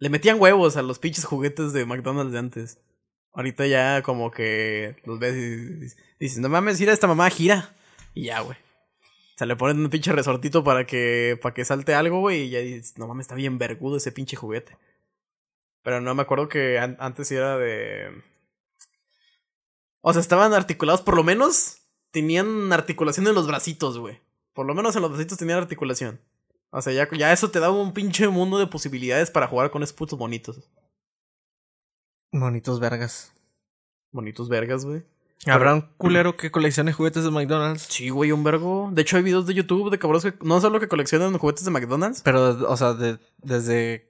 Le metían huevos a los pinches juguetes de McDonald's de antes. Ahorita ya como que los ves y dices, no mames, gira esta mamá, gira. Y ya, güey. O sea, le ponen un pinche resortito para que, para que salte algo, güey. Y ya dices, no mames, está bien vergudo ese pinche juguete. Pero no me acuerdo que an- antes era de... O sea, estaban articulados, por lo menos tenían articulación en los bracitos, güey. Por lo menos en los bracitos tenían articulación. O sea, ya, ya eso te daba un pinche mundo de posibilidades para jugar con esos putos bonitos. Bonitos vergas. Bonitos vergas, güey. ¿Habrá un culero que coleccione juguetes de McDonald's? Sí, güey, un vergo. De hecho, hay videos de YouTube de cabrones que no solo que coleccionan juguetes de McDonald's. Pero, o sea, de- desde...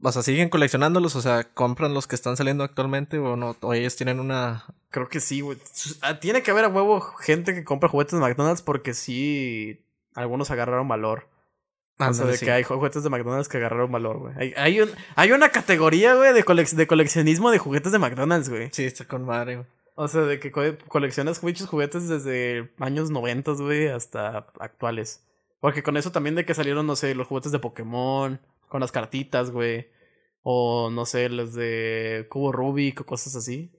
O sea, siguen coleccionándolos, o sea, compran los que están saliendo actualmente o no, o ellos tienen una... Creo que sí, güey. Ah, Tiene que haber a huevo gente que compra juguetes de McDonald's porque sí. Algunos agarraron valor. O sea, de sí. que hay juguetes de McDonald's que agarraron valor, güey. Hay, hay, un- hay una categoría, güey, de, colec- de coleccionismo de juguetes de McDonald's, güey. Sí, está con madre, güey. O sea, de que co- coleccionas muchos juguetes desde años 90, güey, hasta actuales. Porque con eso también de que salieron, no sé, los juguetes de Pokémon, con las cartitas, güey. O no sé, los de Cubo Rubik o cosas así.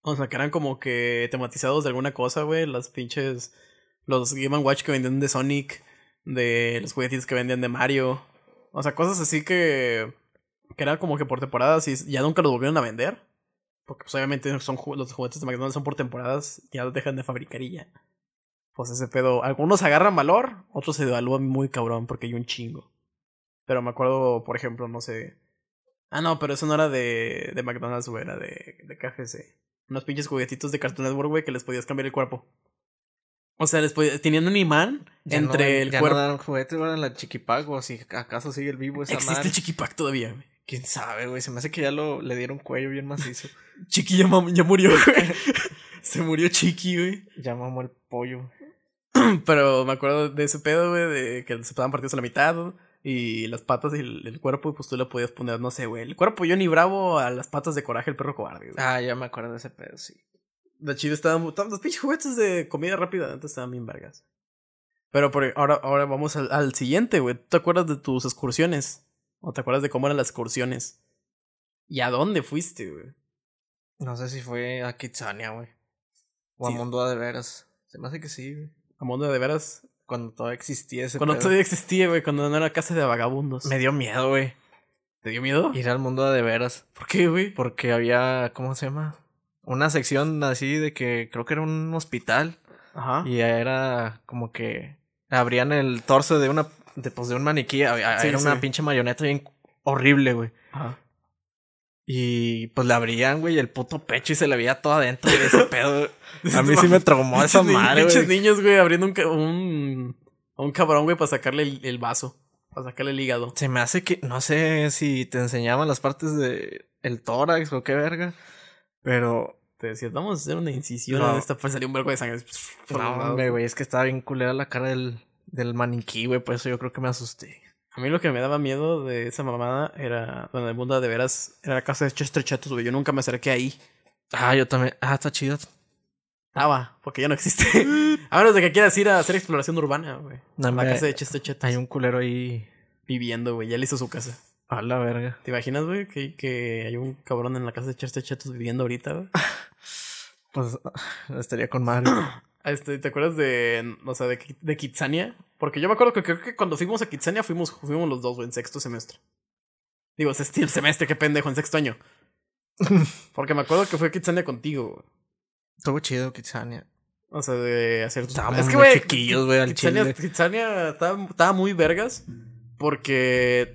O sea, que eran como que tematizados de alguna cosa, güey. Las pinches. Los Game Watch que vendían de Sonic. De los juguetitos que vendían de Mario. O sea, cosas así que. Que eran como que por temporadas y ya nunca los volvieron a vender. Porque pues obviamente son los juguetes de McDonald's son por temporadas, ya los dejan de fabricar y ya. Pues ese pedo, algunos agarran valor, otros se devalúan muy cabrón porque hay un chingo. Pero me acuerdo, por ejemplo, no sé. Ah, no, pero eso no era de, de McDonald's, güey, era de, de KFC. Unos pinches juguetitos de Cartoon Network, güey, que les podías cambiar el cuerpo. O sea, podías- tenían un imán Ya entre no, el ya cuerpo. no dan juguetes, van la chiquipago, si acaso sigue el vivo esa Existe el chiquipack todavía, güey. ¿Quién sabe, güey? Se me hace que ya lo, le dieron cuello bien macizo. Chiqui ya, murió, güey. Se murió Chiqui, güey. ya mamó el pollo. Pero me acuerdo de ese pedo, güey, de que se estaban partidos a la mitad y las patas y el, el cuerpo, pues tú le podías poner, no sé, güey, el cuerpo Johnny Bravo a las patas de coraje el perro cobarde, güey. Ah, ya me acuerdo de ese pedo, sí. De chido estaban, estaban- los pinches juguetes de comida rápida antes estaban bien vergas. Pero por, ahora, ahora vamos al, al siguiente, güey. ¿Tú te acuerdas de tus excursiones? ¿O te acuerdas de cómo eran las excursiones? ¿Y a dónde fuiste, güey? No sé si fue a Kitsania, güey. O Sí. a Mundo de Veras. Se me hace que sí, güey. ¿A mundo de veras? Cuando todavía existía ese Cuando pedo. todavía existía, güey, cuando no era casa de vagabundos. Me dio miedo, güey. ¿Te dio miedo? Ir al mundo de veras. ¿Por qué, güey? Porque había, ¿cómo se llama? Una sección así de que creo que era un hospital. Ajá. Y era como que abrían el torso de una, de, pues, de un maniquí. Había- Sí, era una sí. pinche marioneta bien horrible, güey. Ajá. Y pues le abrían, güey, el puto pecho y se le veía todo adentro de ese pedo. A mí sí me traumó esa Pinches madre, Pinches güey. niños, güey, abriendo un, un, un cabrón, güey, para sacarle el, el vaso. Para sacarle el hígado. Se me hace que, no sé si te enseñaban las partes de el tórax o qué verga. Pero, Te decía, vamos a hacer una incisión No. en esta. Pues salió un vergo de sangre. por no, güey, es que estaba bien culera la cara del, del maniquí, güey. Por eso yo creo que me asusté. A mí lo que me daba miedo de esa mamada era, bueno, el mundo de veras, era la casa de Chester Chatos, güey. Yo nunca me acerqué ahí. Ah, yo también. Ah, está chido. Estaba, porque ya no existe. a menos de que quieras ir a hacer exploración urbana, güey. No, la casa de Chester Chatos. Hay un culero ahí. Viviendo, güey. Ya le hizo su casa. A la verga. ¿Te imaginas, güey? Que, que hay un cabrón en la casa de Chester Chatos viviendo ahorita, güey. Pues estaría con madre. Este, ¿te acuerdas de, o sea, de, de Kitsania? Porque yo me acuerdo que creo que cuando fuimos a Kitsania fuimos, fuimos los dos, güey, en sexto semestre. Digo, sexto semestre, qué pendejo, en sexto año. Porque me acuerdo que fue a Kitsania contigo, güey. Estuvo chido, Kitsania. O sea, de hacer tus... Estábamos muy chiquillos, güey, al Kitsania, chile. Kitsania estaba, estaba muy vergas porque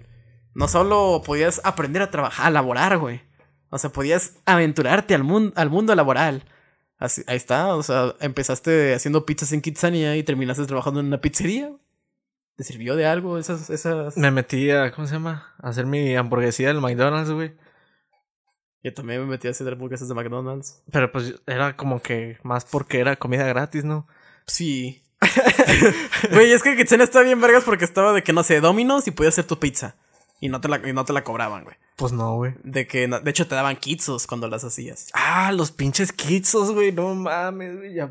no solo podías aprender a trabajar, a laborar, güey. O sea, podías aventurarte al, mundo al mundo laboral. Así, ahí está, o sea, empezaste haciendo pizzas en Kitsania y terminaste trabajando en una pizzería. ¿Te sirvió de algo esas... esas... Me metí a, ¿cómo se llama? A hacer mi hamburguesía del McDonald's, güey. Yo también me metí a hacer hamburguesas de McDonald's. Pero pues era como que más porque era comida gratis, ¿no? Sí. Güey, es que Kitsania está bien vergas porque estaba de que, no sé, Domino's y podías hacer tu pizza. Y no te la, y no te la cobraban, güey. Pues no, güey. De que, de hecho, te daban kitsos cuando las hacías. Ah, los pinches kitsos, güey. No mames, güey. Ya...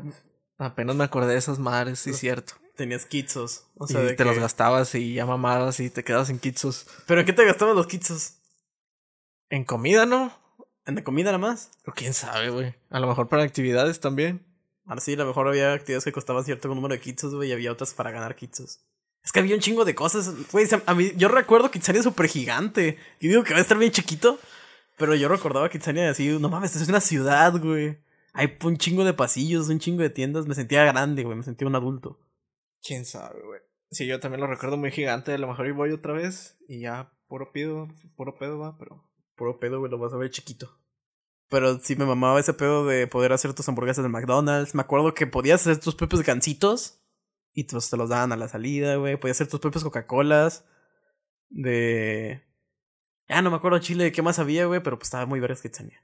Apenas me acordé de esas madres, sí, cierto. Tenías kitsos. O Y sea, de te los que- gastabas y ya mamabas y te quedabas en kitsos. ¿Pero en qué te gastabas los kitsos? En comida, ¿no? ¿En la comida nada más? Pero quién sabe, güey. A lo mejor para actividades también. Ahora sí, a lo mejor había actividades que costaban cierto número de kitsos, güey, y había otras para ganar kitsos. Es que había un chingo de cosas. Güey, a mí, yo recuerdo Kitsania súper gigante. Y digo que va a estar bien chiquito. Pero yo recordaba Kitsania así, no mames, esto es una ciudad, güey. Hay un chingo de pasillos, un chingo de tiendas. Me sentía grande, güey, me sentía un adulto. Quién sabe, güey. Sí, yo también lo recuerdo muy gigante. A lo mejor y voy otra vez y ya puro pido, puro pedo va, pero. Puro pedo, güey, lo vas a ver chiquito. Pero sí me mamaba ese pedo de poder hacer tus hamburguesas de McDonald's. Me acuerdo que podías hacer tus propios gancitos y pues te los daban a la salida, güey. Podías hacer tus propios Coca-Colas. De. Ya no me acuerdo Chile de qué más había, güey, pero pues estaba muy vergas Kitsania.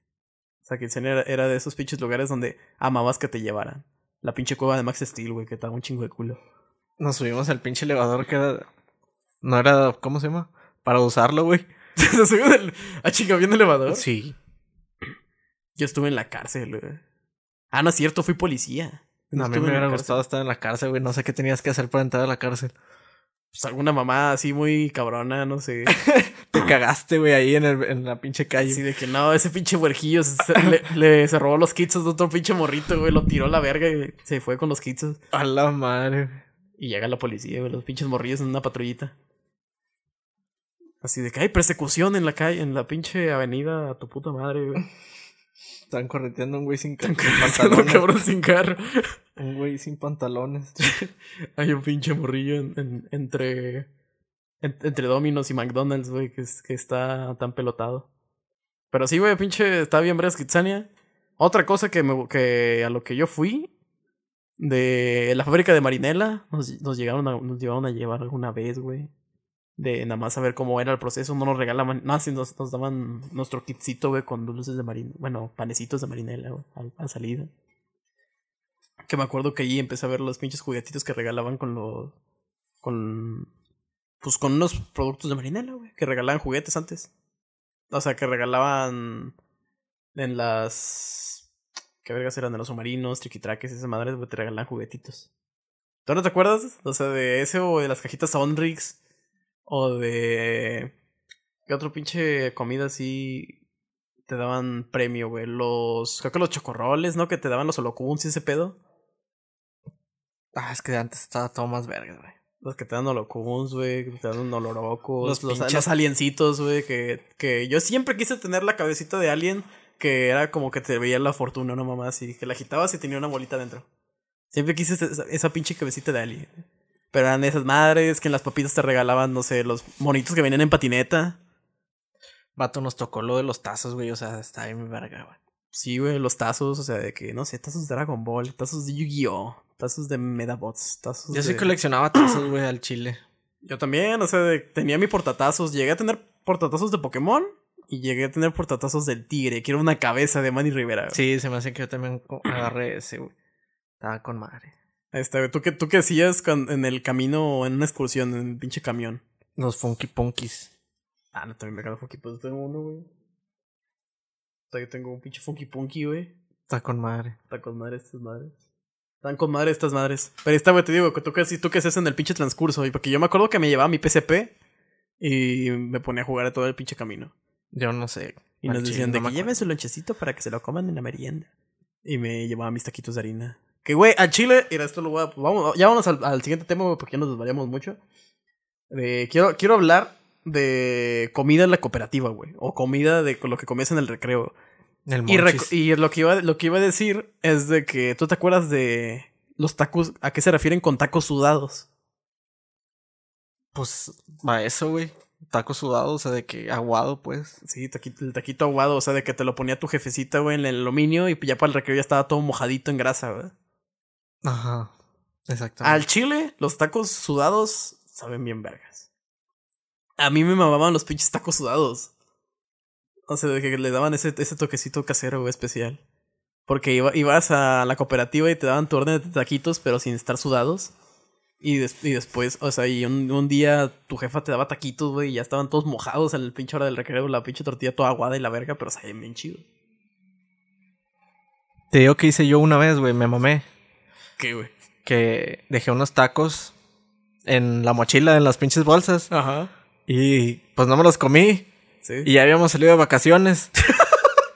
O sea, Kitsania era, era de esos pinches lugares donde amabas que te llevaran. La pinche cueva de Max Steel, güey, que estaba un chingo de culo. Nos subimos al pinche elevador que era. No era. ¿Cómo se llama? Para usarlo, güey. ¿Se subió del... a chinga bien elevador? Sí. Yo estuve en la cárcel, güey. Ah, no es cierto, fui policía. No a mí me hubiera gustado estar en la cárcel, güey. No sé qué tenías que hacer para entrar a la cárcel. Pues alguna mamá así muy cabrona, no sé. Te cagaste, güey, ahí en, el, en la pinche calle. Así de que no, ese pinche huerjillo se, le, le- se robó los kitsos de otro pinche morrito, güey. Lo tiró a la verga y se fue con los kitsos. A la madre, güey. Y llega la policía, güey, los pinches morrillos en una patrullita. Así de que hay persecución en la calle, en la pinche avenida a tu puta madre, güey. Están correteando a un güey sin, sin pantalones. cabrón sin carro. Un güey sin pantalones. Hay un pinche morrillo en- en- entre. en- entre Domino's y McDonald's, güey, que, es- que está tan pelotado. Pero sí, güey, pinche, está bien Bras Kitsania. Otra cosa que, me, que a lo que yo fui, de la fábrica de Marinela, nos, nos llegaron a, nos llevaron a llevar alguna vez, güey. De nada más saber cómo era el proceso, no nos regalaban, nada, sí nos, nos daban nuestro kitcito, güey, con dulces de marinela, bueno, panecitos de marinela, güey, a, a salida. Que me acuerdo que ahí empecé a ver los pinches juguetitos que regalaban con los. con. Pues con unos productos de marinela, güey. Que regalaban juguetes antes. O sea, que regalaban. En las. ¿Qué vergas eran? De los submarinos, triquitraques, esas madres, güey, te regalaban juguetitos. ¿Tú no te acuerdas? O sea, de ese o de las cajitas Onrix. O de. ¿Qué otro pinche comida así? Te daban premio, güey. Los. Creo que los chocorroles, ¿no? Que te daban los holocuns y ese pedo. Ah, es que antes estaba todo más verga, güey. Los que te dan holocuns, güey, que te dan olorocos, Los los, los, aliencitos, güey, que, que yo siempre quise tener la cabecita de alien que era como que te veía la fortuna, una mamá así, que la agitabas y tenía una bolita dentro. Siempre quise esa, esa pinche cabecita de alien. Pero eran esas madres que en las papitas te regalaban, no sé, los monitos que venían en patineta. Vato, nos tocó lo de los tazos, güey. O sea, está bien verga, güey. Sí, güey, los tazos, o sea, de que, no sé, tazos de Dragon Ball, tazos de Yu-Gi-Oh, tazos de Medabots, tazos Yo de... sí coleccionaba tazos, güey, al chile. Yo también, o sea, de- tenía mi portatazos. Llegué a tener portatazos de Pokémon y llegué a tener portatazos del Tigre, que era una cabeza de Manny Rivera. güey. Sí, se me hace que yo también agarré ese, güey. Estaba con madre. Está, güey. ¿Tú qué, ¿Tú qué hacías en el camino o en una excursión, en el pinche camión? Los Funky Punkies. Ah, no, también me cago Funky Punky. Tengo uno, güey. O sea, yo tengo un pinche Funky Punky, güey. Está con madre. Están con madre estas madres. Están con madre estas madres. Pero esta, güey, te digo, que tú qué, tú qué haces en el pinche transcurso. Y porque yo me acuerdo que me llevaba mi PSP y me ponía a jugar todo el pinche camino. Yo no sé. Y nos decían de no que lleven su lonchecito para que se lo coman en la merienda. Y me llevaba mis taquitos de harina. Que, güey, a Chile, mira, esto lo voy a... Vamos, ya vamos al, al siguiente tema, güey, porque ya nos desvariamos mucho. Quiero, quiero hablar de comida en la cooperativa, güey. O comida de lo que comías en el recreo. El Y, rec- y lo, que iba, lo que iba a decir es de que tú te acuerdas de los tacos, ¿a qué se refieren con tacos sudados? Pues va eso, güey. Tacos sudados, o sea, de que aguado, pues. Sí, taquito, el taquito aguado, o sea, de que te lo ponía tu jefecita, güey, en el aluminio y ya para el recreo ya estaba todo mojadito en grasa, güey. Ajá. Exactamente. Al chile, los tacos sudados saben bien vergas. A mí me mamaban los pinches tacos sudados. O sea, de que le daban ese, ese toquecito casero especial. Porque iba- ibas a la cooperativa y te daban tu orden de taquitos, pero sin estar sudados. Y, des- y después, o sea, y un, un día tu jefa te daba taquitos, güey, y ya estaban todos mojados en el pinche hora del recreo, la pinche tortilla toda aguada y la verga, pero sabían bien chido. Te digo que hice yo una vez, güey. Me mamé. ¿Qué, güey? Que dejé unos tacos en la mochila, en las pinches bolsas. Ajá. Y pues no me los comí. Sí. Y ya habíamos salido de vacaciones.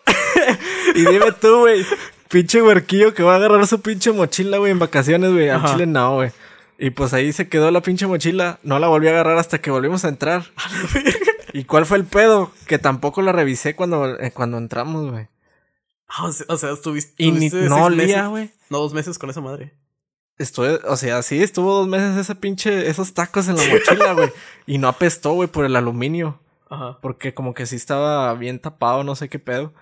y dime tú, güey. Pinche huerquillo que va a agarrar su pinche mochila, güey, en vacaciones, güey. Al chile no, güey. Y pues ahí se quedó la pinche mochila. No la volví a agarrar hasta que volvimos a entrar. ¿Y cuál fue el pedo? Que tampoco la revisé cuando, eh, cuando entramos, güey. Ah, o sea, estuviste. Y ni, estuviste no olía, güey. No, dos meses con esa madre. Estuve, o sea, sí, estuvo dos meses ese pinche, esos tacos en la mochila, güey. y no apestó, güey, por el aluminio. Ajá. Porque como que sí estaba bien tapado, no sé qué pedo.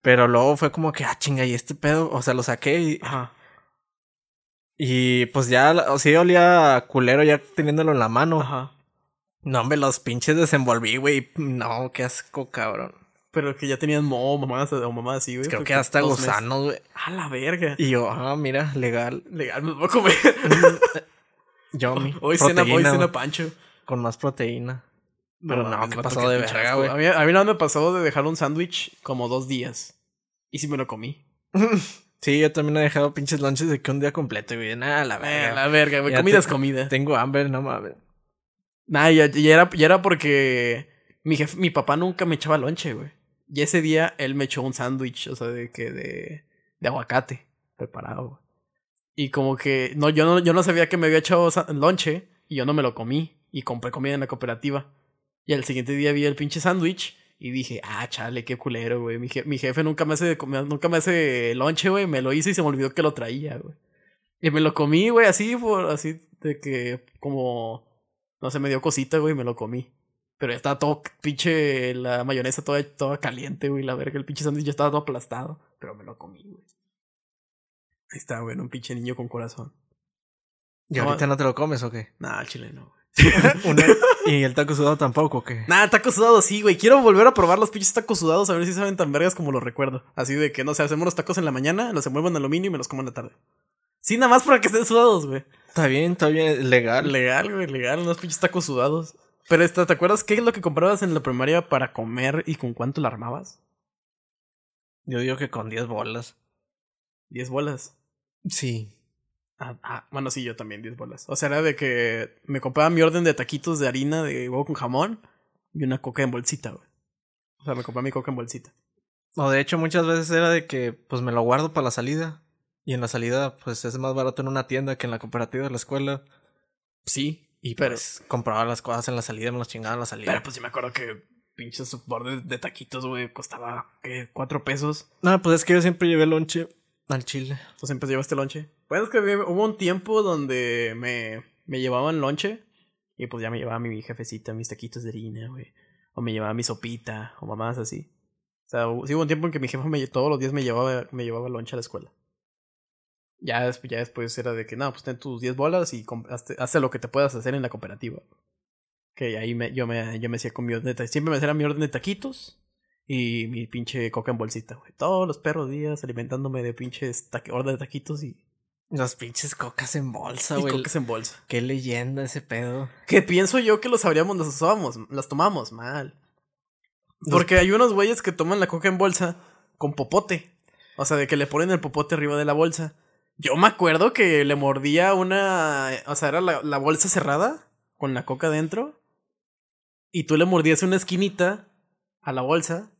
Pero luego fue como que, ah, chinga, y este pedo, o sea, lo saqué y, Ajá. y pues ya, o sea, olía culero ya teniéndolo en la mano. Ajá. No, me los pinches desenvolví, güey. No, qué asco, cabrón. Pero que ya tenían mo, mamadas o mamadas así, güey. Creo porque que hasta gusanos, güey. A la verga. Y yo, ah, mira, legal. Legal, me voy a comer. Yummy. hoy cena, hoy cena Pancho. Con más proteína. Pero no, mames, ¿qué pasó de verga, güey? A mí, a mí nada me pasó de dejar un sándwich como dos días. Y sí me lo comí. Sí, yo también he dejado pinches lunches de que un día completo, güey. Nada, la Eh, verga. la verga, güey. Comida es comida. Tengo hambre, no mames. Nah, ya, ya era, ya era porque mi, jef- mi papá nunca me echaba lonche, güey. Y ese día él me echó un sándwich, o sea, de que de, de aguacate preparado. Y como que no yo no yo no sabía que me había echado lonche y yo no me lo comí y compré comida en la cooperativa. Y al siguiente día vi el pinche sándwich y dije, "Ah, chale, qué culero, güey. Mi, je- mi jefe nunca me hace nunca me hace lonche, güey, me lo hizo y se me olvidó que lo traía, güey." Y me lo comí, güey, así por así de que como no sé, me dio cosita, güey, y me lo comí. Pero ya estaba todo pinche la mayonesa toda, toda caliente, güey. La verga, el pinche sándwich ya estaba todo aplastado. Pero me lo comí, güey. Ahí está, güey, un pinche niño con corazón. ¿Y No, ahorita no te lo comes o qué? Nah, chile no, güey. ¿Y el taco sudado tampoco o qué? Nah, tacos sudados sí, güey. Quiero volver a probar los pinches tacos sudados a ver si saben tan vergas como los recuerdo. Así de que, no sé, hacemos los tacos en la mañana, los envuelvo en aluminio y me los como en la tarde. Sí, nada más para que estén sudados, güey. Está bien, está bien, legal. Legal, güey, legal, unos pinches tacos sudados. Pero esta, ¿te acuerdas qué es lo que comprabas en la primaria para comer y con cuánto la armabas? Yo digo que con 10 bolas. 10 bolas. Sí. Ah, ah, bueno, sí, yo también 10 bolas. O sea, era de que me compraba mi orden de taquitos de harina de huevo con jamón y una coca en bolsita, güey. O sea, me compraba mi coca en bolsita. O de hecho, muchas veces era de que pues me lo guardo para la salida. Y en la salida, pues es más barato en una tienda que en la cooperativa de la escuela. Sí. Y Pero- pues compraba las cosas en la salida, me las chingaba en la salida. Pero pues yo me acuerdo que pinches bordes de taquitos, güey, costaba, ¿qué? ¿Cuatro pesos? No, pues es que yo siempre llevé lonche al chile. ¿Tú siempre llevaste lonche? Pues es que hubo un tiempo donde me, me llevaban lonche y pues ya me llevaba mi jefecita mis taquitos de harina, güey. O me llevaba mi sopita o mamás así. O sea, sí hubo un tiempo en que mi jefa me, todos los días me llevaba, me llevaba lonche a la escuela. Ya, ya después era de que, no, pues ten tus 10 bolas y hazte, hazte lo que te puedas hacer en la cooperativa. Que ahí me, yo, me, yo me hacía con mi orden de Siempre me hacía mi orden de taquitos y mi pinche coca en bolsita, güey. Todos los perros días alimentándome de pinches orden de taquitos y, Las pinches cocas en bolsa, güey. cocas en bolsa. Qué leyenda ese pedo. Que pienso yo que los habríamos, las usábamos, las tomamos mal. Porque hay unos güeyes que toman la coca en bolsa con popote. O sea, de que le ponen el popote arriba de la bolsa. Yo me acuerdo que le mordía una. O sea, era la, la bolsa cerrada con la coca dentro. Y tú le mordías una esquinita a la bolsa.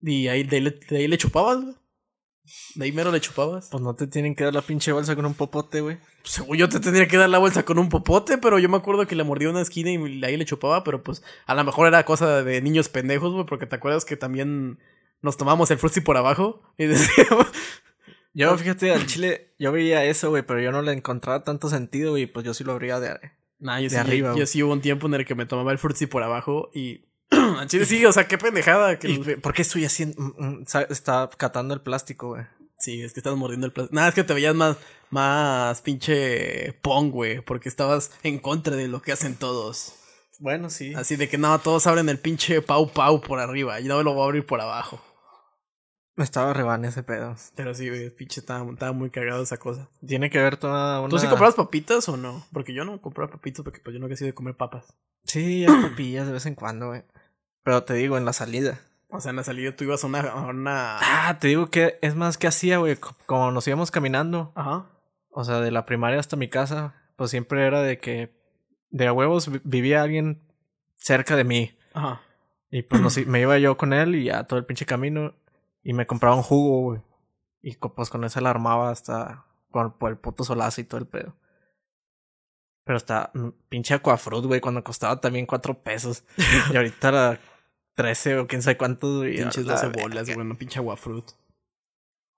Y ahí, de, ahí le- de ahí le chupabas, güey. De ahí mero le chupabas. Pues no te tienen que dar la pinche bolsa con un popote, güey. Según yo te tendría que dar la bolsa con un popote, pero yo me acuerdo que le mordía una esquina y ahí le chupaba, pero pues a lo mejor era cosa de niños pendejos, güey, porque te acuerdas que también nos tomamos el frutzi por abajo y decíamos, Yo, fíjate, al chile, yo veía eso, güey, pero yo no le encontraba tanto sentido, güey, pues yo sí lo abría de... nah, yo De sí, arriba, yo güey. sí hubo un tiempo en el que me tomaba el frutzi por abajo y al chile sí, o sea, qué pendejada que ¿Y por qué estoy haciendo...? mm, mm, Está catando el plástico, güey. Sí, es que estabas mordiendo el plástico. Nada, es que te veías más, más pinche pong, güey, porque estabas en contra de lo que hacen todos. Bueno, sí. Así de que no, todos abren el pinche pau pau por arriba. Yo no lo voy a abrir por abajo. Me estaba rebane ese pedo. Pero sí, güey, pinche, estaba, estaba muy cagado esa cosa. Tiene que ver toda una... ¿Tú sí comprabas papitas o no? Porque yo no compraba papitas porque pues yo no he sido de comer papas. Sí, hay papillas de vez en cuando, güey. Pero te digo, en la salida. O sea, en la salida tú ibas a una... A una... Ah, te digo que es más que hacía, güey. co- Como nos íbamos caminando, Ajá. o sea, de la primaria hasta mi casa, pues siempre era de que de a huevos vi- vivía alguien cerca de mí. Ajá. Y pues nos me iba yo con él y ya todo el pinche camino. Y me compraba un jugo, güey. Y pues con eso la armaba hasta por, por el puto solazo y todo el pedo. Pero está mm, pinche Aquafruit, güey, cuando costaba también cuatro pesos. y ahorita era 13 o quién sabe cuántos, güey. Pinches A la 12 bolas, güey, una pinche aguafruit.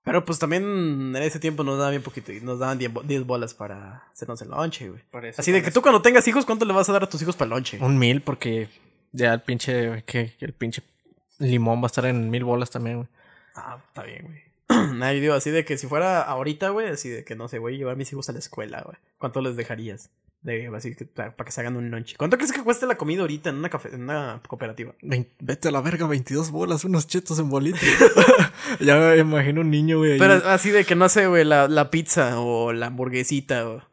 Pero pues también en ese tiempo nos daban bien poquito. y Nos daban 10 bo- 10 bolas para hacernos el lonche, güey. Así de con que tú cuando tengas hijos, ¿cuánto le vas a dar a tus hijos para el lonche? Un mil porque ya el pinche, que, que el pinche limón va a estar en mil bolas también, güey. Ah, está bien, güey. Nadie digo así de que si fuera ahorita, güey, así de que no sé, voy a llevar a mis hijos a la escuela, güey. ¿Cuánto les dejarías? De así que para, para que se hagan un lunch. ¿Cuánto crees que cueste la comida ahorita en una cafe- en una cooperativa? Vete a la verga, 22 bolas, unos chetos en bolita. ya me imagino un niño, güey. ahí. Pero así de que no sé, güey, la, la pizza o la hamburguesita o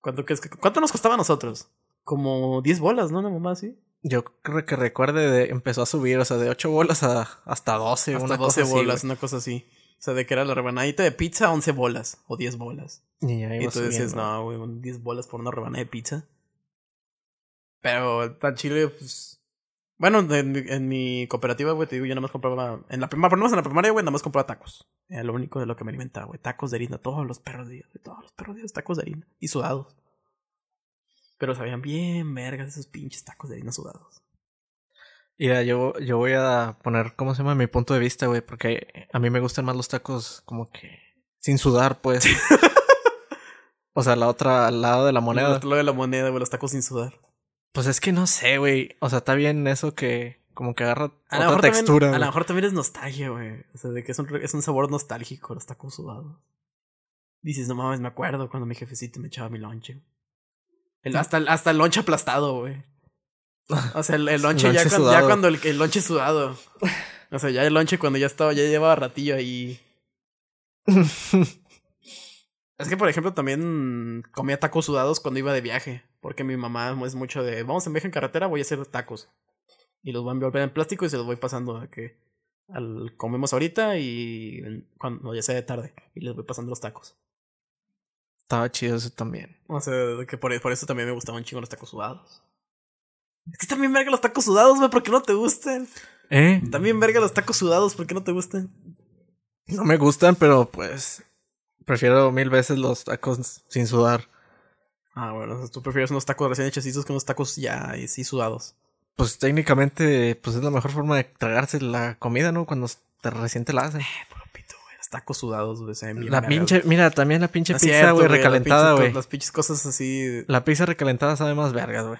¿Cuánto crees que cuánto nos costaba a nosotros? Como 10 bolas, ¿no? Una mamá así. Yo creo que recuerde de empezó a subir, o sea, de 8 bolas a hasta 12, Hasta una 12 cosa así, bolas, una cosa así. O sea, de que era la rebanadita de pizza, 11 bolas o 10 bolas. Y ya Y iba tú dices, no, güey, un 10 bolas por una rebanada de pizza. Pero tan chile, pues. Bueno, en, mi- en mi cooperativa, güey, te digo, yo nada más compraba. En la primaria, por lo menos en la primaria, güey, nada más compraba tacos. Era lo único de lo que me alimentaba, güey. Tacos de harina, todos los perros días, güey, todos los perros días, tacos de harina. Y sudados. Pero sabían bien vergas esos pinches tacos de harina sudados. Mira, yo, yo voy a poner, ¿cómo se llama? Mi punto de vista, güey, porque a mí me gustan más los tacos como que sin sudar, pues. o sea, la otra, al lado de la moneda. Lo de la moneda, güey, los tacos sin sudar. Pues es que no sé, güey. O sea, está bien eso que como que agarra A otra mejor textura. también, a lo mejor también es nostalgia, güey. O sea, de que es un, es un sabor nostálgico los tacos sudados. Dices, no mames, me acuerdo cuando mi jefecito me echaba mi lonche. El, hasta, el- hasta el lonche aplastado, güey. O sea, el, el lonche, ya, cuando, ya sudado. cuando el, el lonche sudado. O sea, ya el lonche cuando ya estaba, ya llevaba ratillo ahí. Es que, por ejemplo, también comía tacos sudados cuando iba de viaje. Porque mi mamá es mucho de, vamos en viaje en carretera, voy a hacer tacos. Y los voy a envolver en plástico y se los voy pasando a que al, comemos ahorita y cuando ya sea de tarde. Y les voy pasando los tacos. Estaba chido eso también. O sea, que por, por eso también me gustaban chingo los tacos sudados. Es que también verga los tacos sudados, güey, ¿por qué no te gustan? ¿Eh? También verga los tacos sudados, ¿por qué no te gustan? No me gustan, pero pues prefiero mil veces los tacos sin sudar. Ah, bueno, o sea, tú prefieres unos tacos recién hechecitos que unos tacos ya así sudados. Pues técnicamente, pues es la mejor forma de tragarse la comida, ¿no? Cuando te recién te la hacen. Puro pito, tacos sudados, güey. La pinche, mira, también la pinche pizza, güey, recalentada, güey. Las pinches cosas así. La pizza recalentada sabe más vergas, güey.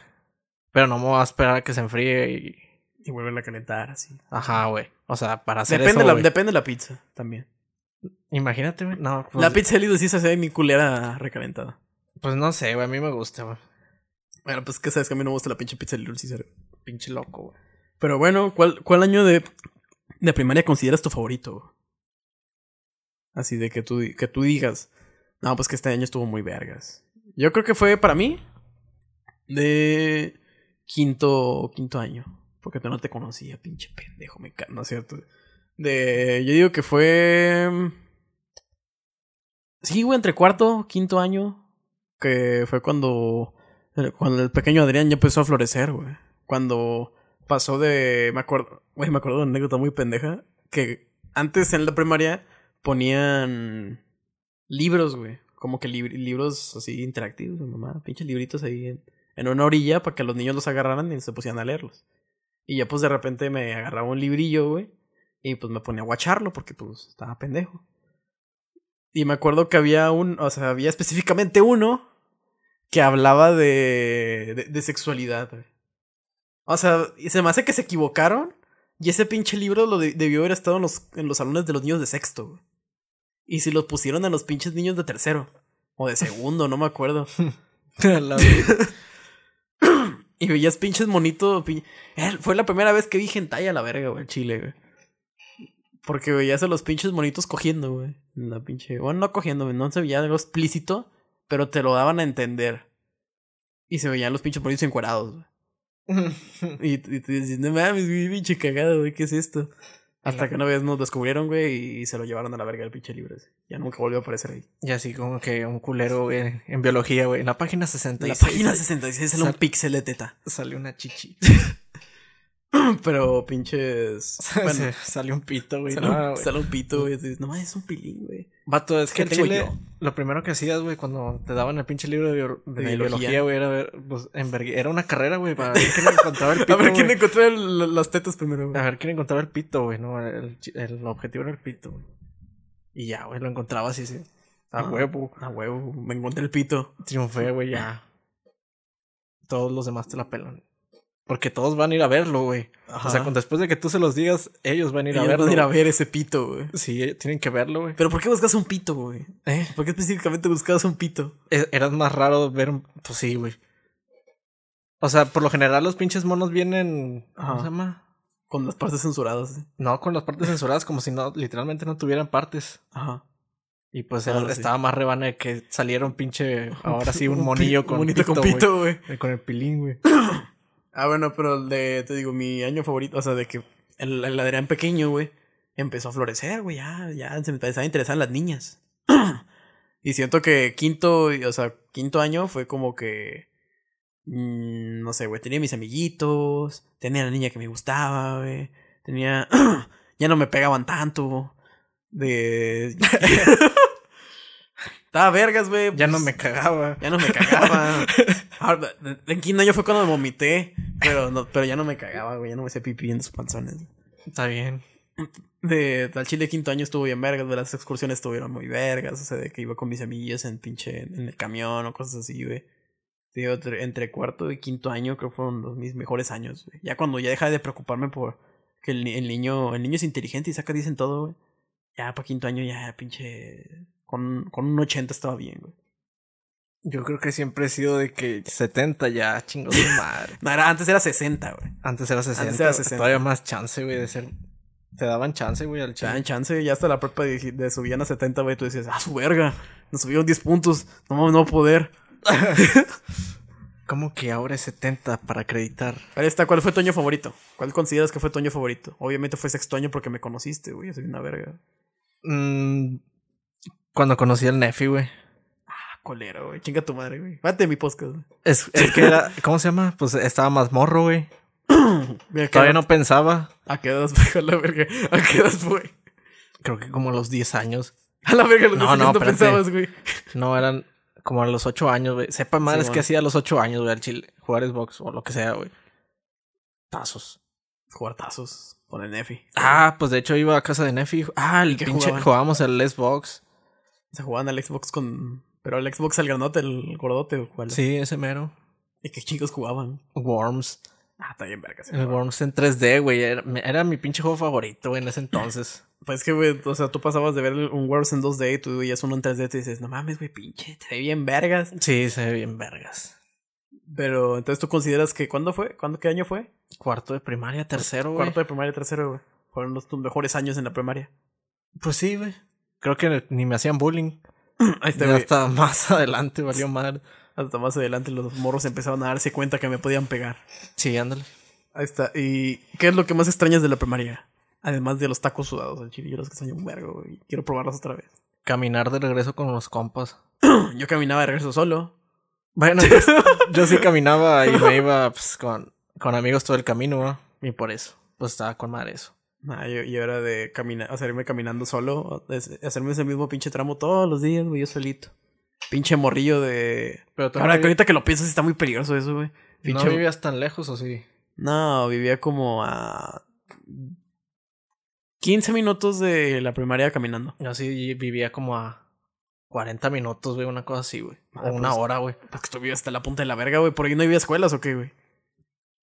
Pero no me voy a esperar a que se enfríe y... Y vuelven a calentar así. Ajá, güey. O sea, para hacer Depende, eso, la, güey. depende de la pizza también. Imagínate, güey. No, pues, la pizza de Lidl sí se hace mi culera recalentada. pues no sé, güey. A mí me gusta, güey. Bueno, pues que sabes que a mí no me gusta la pinche pizza de Lidl, sí, se- Pinche loco, güey. Pero bueno, ¿cuál, cuál año de, de primaria consideras tu favorito? Así de que tú, que tú digas, no, pues que este año estuvo muy vergas. Yo creo que fue para mí de quinto, quinto año. Porque tú no te conocía, pinche pendejo, me ca- ¿no es cierto? De, yo digo que fue... Sí, güey, entre cuarto, quinto año. Que fue cuando, cuando el pequeño Adrián ya empezó a florecer, güey. Cuando pasó de. Me acuerdo. Güey, me acuerdo de una anécdota muy pendeja. Que antes en la primaria ponían libros, güey. Como que lib- libros así interactivos, mamá. Pinches libritos ahí en, una orilla para que los niños los agarraran y se pusieran a leerlos. Y ya pues de repente me agarraba un librillo, güey. Y pues me ponía a guacharlo porque pues estaba pendejo. Y me acuerdo que había un, o sea, había específicamente uno que hablaba de, de, sexualidad, güey. O sea, y se me hace que se equivocaron y ese pinche libro lo de- debió haber estado en los, en los salones de los niños de sexto, güey. Y si los pusieron a los pinches niños de tercero. O de segundo, no me acuerdo. La- Y veías pinches monito. pin- Eh, Fue la primera vez que vi hentai a la verga, güey, en Chile, güey. Porque veías a los pinches monitos cogiendo, güey. La pinche. Bueno, no cogiendo, güey. No se veía algo explícito, pero te lo daban a entender. Y se veían los pinches monitos encuerados, güey. Y, y te dices, no mames, güey, pinche cagado, güey, ¿qué es esto? Hasta que una vez nos descubrieron, güey, y se lo llevaron a la verga el pinche libro ese. Ya nunca volvió a aparecer ahí. y así como que un culero, güey, en biología, güey. En la página 66. En la página 66 sale un píxel de teta. Salió una chichi. Pero pinches. Bueno, Se- salió un pito, güey. sale, No, un, sale un pito, güey. dices, No mames, es un pilín, güey. Vato, es que ¿Qué en tengo Chile, yo? lo primero que hacías, güey, cuando te daban el pinche libro de, bio- de De biología. güey, era ver, pues, en vergü- era una carrera, güey, para ver quién encontraba el pito. A ver quién encontró el- las tetas primero, güey. A ver quién encontraba el pito, güey, no, el, el objetivo era el pito, güey. Y ya, güey, lo encontraba así, sí. A Ah. huevo. A huevo, me encontré el pito. Triunfé, güey, ya. Todos los demás te la pelan. Porque todos van a ir a verlo, güey. O sea, con- después de que tú se los digas, ellos van a ir Ellos a verlo. van a ir a ver ese pito, güey. Sí, eh, tienen que verlo, güey. Pero ¿por qué buscas un pito, güey? Eh, ¿Por qué específicamente buscabas un pito? e- era más raro ver un... Pues sí, güey. O sea, por lo general los pinches monos vienen... ¿Cómo se llama? Con las partes censuradas. ¿eh? No, con las partes censuradas como si no, literalmente no tuvieran partes. Ajá. Y pues era- Ah, sí. estaba más rebana de que saliera un pinche... Ahora sí, un monillo con un monito pito, con güey. pito, güey. Con el pilín, güey. Ah, bueno, pero el de, te digo, mi año favorito, o sea, de que el, el Adrián pequeño, güey, empezó a florecer, güey, ya, ya se me empezaba a interesar las niñas. y siento que quinto, o sea, quinto año fue como que, mm, no sé, güey, tenía mis amiguitos, tenía la niña que me gustaba, güey, tenía, ya no me pegaban tanto, de... Estaba vergas, güey. Ya no pues, me cagaba. ya no me cagaba. Ahora, en quinto año fue cuando me vomité, pero, no, pero ya no me cagaba, güey. Ya no me hacía pipí en los panzones. Está bien. De al chile quinto año estuvo bien vergas, de las excursiones estuvieron muy vergas. O sea, de que iba con mis amiguillos en pinche, en el camión o cosas así, güey. Digo, entre, cuarto y quinto año creo que fueron los mis mejores años, güey. Ya cuando ya deja de preocuparme por que el, ni- el niño, el niño es inteligente y saca dicen todo, güey. Ya para quinto año ya pinche, con, con un 80 estaba bien, güey. Yo creo que siempre he sido de que 70 ya, chingos de madre. No, era, antes era 60, güey. Antes era 60. era 60. Todavía más chance, güey, de ser. Te daban chance, güey, al Te dan chile. chance, ya hasta la prepa de, de subían a 70, güey. Tú decías, ah, su verga. Nos subieron 10 puntos. No no poder. ¿Cómo que ahora es 70 para acreditar? Ahí está, ¿cuál fue tu año favorito? ¿Cuál consideras que fue tu año favorito? Obviamente fue sexto año porque me conociste, güey. Soy una verga. Mm, cuando conocí al Nefi, güey. Colero, güey. Chinga tu madre, güey. Mate mi podcast, güey. Es, es que era. ¿Cómo se llama? Pues estaba más morro, güey. ¿a Todavía no pensaba. ¿A qué edad fue? A la verga. ¿A qué edad fue? Creo que como los 10 años. A la verga, los No, no, no, no pensabas, güey. No eran. como a los ocho años, güey. Sepa madres Sí, que bueno. hacía a los ocho años, güey, al chile. Jugar Xbox o lo que sea, güey. Tazos. Jugar tazos con el Nefi. Ah, pues de hecho iba a casa de Nefi. Ah, el pinche jugaban? jugábamos el Xbox. Se jugaban al Xbox con. Pero el Xbox al granote, el gordote, ¿o ¿cuál? Sí, ese mero. ¿Y qué chicos jugaban? Worms. Ah, está bien, verga. El. Worms en 3D, güey. Era, era mi pinche juego favorito, güey, en ese entonces. Pues es que, güey, o sea, tú pasabas de ver un Worms en 2D y tú veías uno en 3D y te dices, no mames, güey, pinche, te ve bien vergas. Sí, se ve bien vergas. Pero entonces tú consideras que, ¿cuándo fue? ¿Cuándo, qué año fue? Cuarto de primaria, tercero, güey. Cuarto de primaria, tercero, güey. Fueron los tus mejores años en la primaria. Pues sí, güey. Creo que ni me hacían bullying. Ya hasta más adelante valió madre. Hasta más adelante los morros empezaron a darse cuenta que me podían pegar. Sí, ándale. Ahí está. ¿Y qué es lo que más extrañas de la primaria? Además de los tacos sudados al chile, yo los que extraño un vergo, güey. Quiero probarlos otra vez. Caminar de regreso con los compas. Yo caminaba de regreso solo. Bueno, yo, yo sí caminaba y me iba pues, con, con amigos todo el camino, ¿no? Y por eso, pues estaba con madre eso. Nah, yo, yo era de caminar, hacerme caminando solo, hacerme ese mismo pinche tramo todos los días, güey, yo solito. Pinche morrillo de... Pero Ahora que ahorita que lo piensas está muy peligroso eso, güey. vi- ¿no Pinche... vivías tan lejos o sí? No, vivía como a 15 minutos de la primaria caminando. Yo sí vivía como a 40 minutos, güey, una cosa así, güey. Ah, una pues- hora, güey. Porque tú vivías hasta la punta de la verga, güey. ¿Por ahí no había escuelas o qué, güey?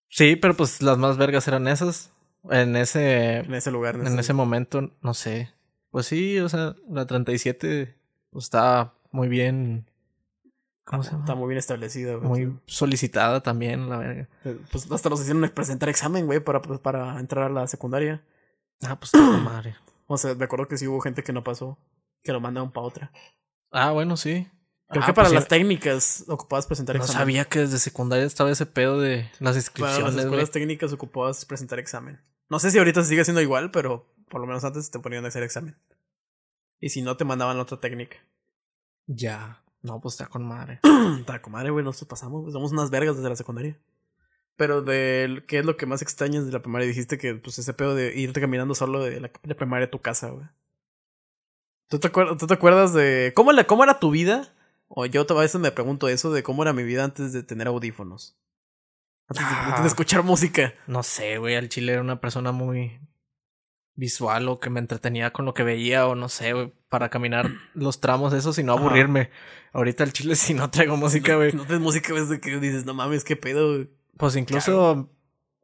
Sí, pero pues las más vergas eran esas. En ese, En ese lugar. en ese momento, no sé. Pues sí, o sea, la 37 pues, estaba muy bien. ¿Cómo se llama? Está muy bien establecida, güey. Muy solicitada también, la verga. Pues hasta nos hicieron presentar examen, güey, para, pues, para entrar a la secundaria. Ah, pues madre. O sea, me acuerdo que sí hubo gente que no pasó. Que lo mandaron para otra. Ah, bueno, sí. Creo Ah, que para pues las técnicas ocupabas presentar No examen. sabía que desde secundaria estaba ese pedo de las Para inscripciones, las güey. escuelas técnicas ocupabas presentar examen. No sé si ahorita se sigue siendo igual, pero por lo menos antes te ponían a hacer examen. Y si no, te mandaban otra técnica. Ya. No, pues está con madre. Está comadre, güey, nosotros pasamos, somos unas vergas desde la secundaria. Pero de qué es lo que más extrañas de la primaria, dijiste que pues ese pedo de irte caminando solo de la, de primaria a tu casa, güey. ¿Tú te, acuer- ¿Tú te acuerdas de cómo, la, cómo era tu vida? O yo a veces me pregunto eso de cómo era mi vida antes de tener audífonos. Antes de, antes de Ah. escuchar música. No sé, güey. Al chile era una persona muy visual o que me entretenía con lo que veía o no sé, güey. Para caminar los tramos esos y no aburrirme. Ahorita al chile si no traigo música, güey. No tienes música, ves de que dices, no mames, qué pedo, güey. Pues incluso...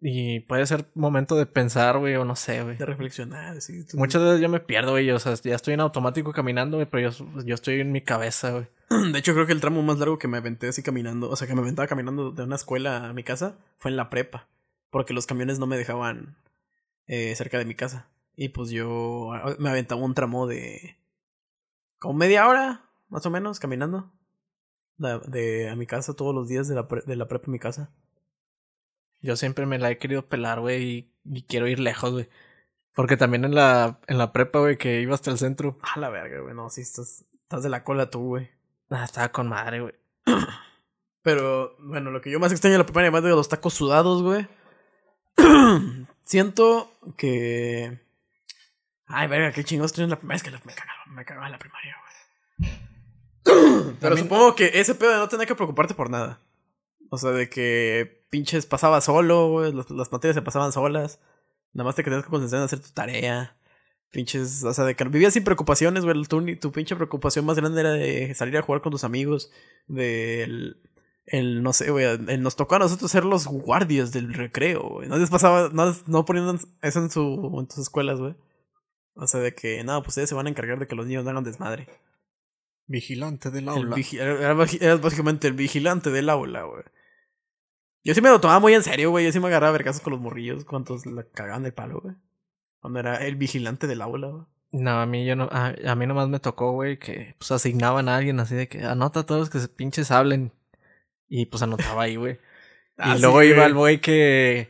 Y puede ser momento de pensar, güey, o no sé, güey. De reflexionar, sí. tú- Muchas veces yo me pierdo, güey. O sea, ya estoy en automático caminando, güey, pero yo, yo estoy en mi cabeza, güey. De hecho, creo que el tramo más largo que me aventé así caminando, o sea, que me aventaba caminando de una escuela a mi casa, fue en la prepa. Porque los camiones no me dejaban eh, cerca de mi casa. Y pues yo me aventaba un tramo de. como media hora, más o menos, caminando. De, de- a mi casa todos los días de la, pre- de la prepa a mi casa. Yo siempre me la he querido pelar, güey, y, y quiero ir lejos, güey. Porque también en la, en la prepa, güey, que iba hasta el centro. A la verga, güey. No, sí, estás, estás de la cola tú, güey. Ah, estaba con madre, güey. Pero, bueno, lo que yo más extraño de la primaria, además de los tacos sudados, güey. siento que. Ay, verga, qué chingados estoy en la primaria. Es que la- me cagaba, me cagaba la primaria, güey. Pero También- supongo que ese pedo de no tener que preocuparte por nada. O sea, de que pinches pasaba solo, güey. Las, las materias se pasaban solas. Nada más te querías que concentrar en hacer tu tarea. Pinches, o sea, de que vivías sin preocupaciones, güey. Tu, tu pinche preocupación más grande era de salir a jugar con tus amigos. Del. El, no sé, güey. el- Nos tocó a nosotros ser los guardias del recreo, güey. No les pasaba. No, no ponían eso en, su, en tus escuelas, güey. O sea, de que, no, pues ustedes se van a encargar de que los niños no hagan desmadre. Vigilante del El vigi- era, básicamente el vigilante del aula, güey. Yo sí me lo tomaba muy en serio, güey. Yo sí me agarraba vergazos con los morrillos. Cuantos la cagaban del palo, güey. Cuando era el vigilante del aula, güey. No, a mí yo no, a, a mí nomás me tocó, güey, que pues asignaban a alguien así de que anota a todos los que se pinches hablen. Y pues anotaba ahí, güey. Ah, y sí, luego güey. iba el güey que,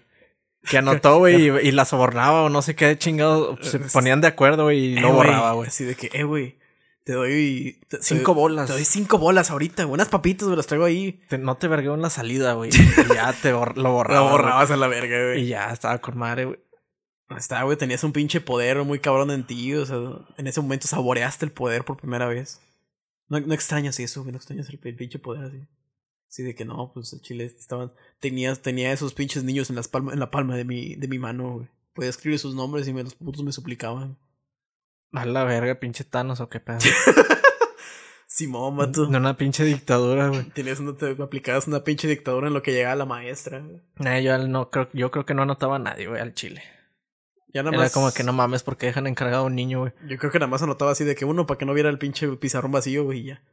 que anotó, güey, y, y la sobornaba o no sé qué chingado. Se ponían de acuerdo, güey, y Eh, no borraba, güey. Así de que, eh, güey. Te doy. te- Cinco bolas. Te doy cinco bolas ahorita, güey. Unas papitas, güey. Las traigo ahí. Te- no te vergueo en la salida, güey. Y ya te bor- lo borraba. Lo borrabas a la verga, Y güey. ya estaba con madre, güey. Está, güey. Tenías un pinche poder muy cabrón en ti. O sea, en ese momento saboreaste el poder por primera vez. No, no extrañas eso, güey. No extrañas el, pinche poder así. Sí, de que no, pues el chile estaban. Tenía, tenía esos pinches niños en, las palma, en la palma de mi, de mi mano, güey. Podía escribir sus nombres y me, los putos me suplicaban. A la verga, pinche Thanos o qué pedo. Simón, mato. De una pinche dictadura, güey. Tenías una, te aplicabas una pinche dictadura en lo que llegaba la maestra, güey. Nah, yo no creo, yo creo que no anotaba a nadie, güey, al chile. Ya nada Era más. como que no mames porque dejan encargado a un niño, güey. Yo creo que nada más anotaba así de que uno para que no viera el pinche pizarrón vacío, güey, y ya.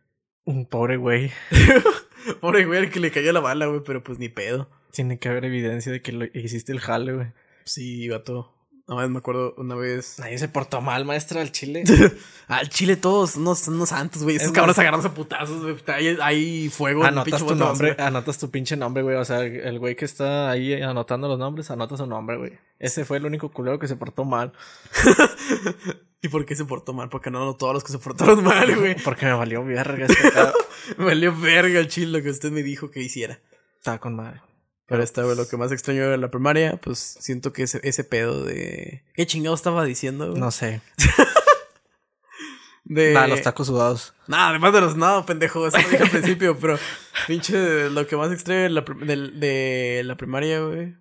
Un pobre güey. Pobre güey, al que le cayó la bala, güey, pero pues ni pedo. Tiene que haber evidencia de que lo, hiciste el jale, güey. Sí, vato. Más me acuerdo una vez. Nadie se portó mal, maestra, al chile. Al chile todos unos, unos santos, güey. Esos Es cabrones agarrándose a putazos, güey. Hay, hay fuego Anotas pinche tu botazo, nombre, anotas tu pinche nombre, güey. O sea, el güey que está ahí anotando los nombres, anota su nombre, güey. Ese fue el único culero que se portó mal. ¿Y por qué se portó mal? Porque no anotó todos los que se portaron mal, güey. Porque me valió verga este. Me valió verga el chile lo que usted me dijo que hiciera. Estaba con madre. Pero esta, güey, lo que más extraño de la primaria, pues siento que ese, ese pedo de. ¿Qué chingado estaba diciendo? güey? No sé. De. Nada, los tacos sudados. Nada, además de los nada, pendejo, eso lo dije al principio, pero pinche lo que más extraño de la, de la primaria, güey.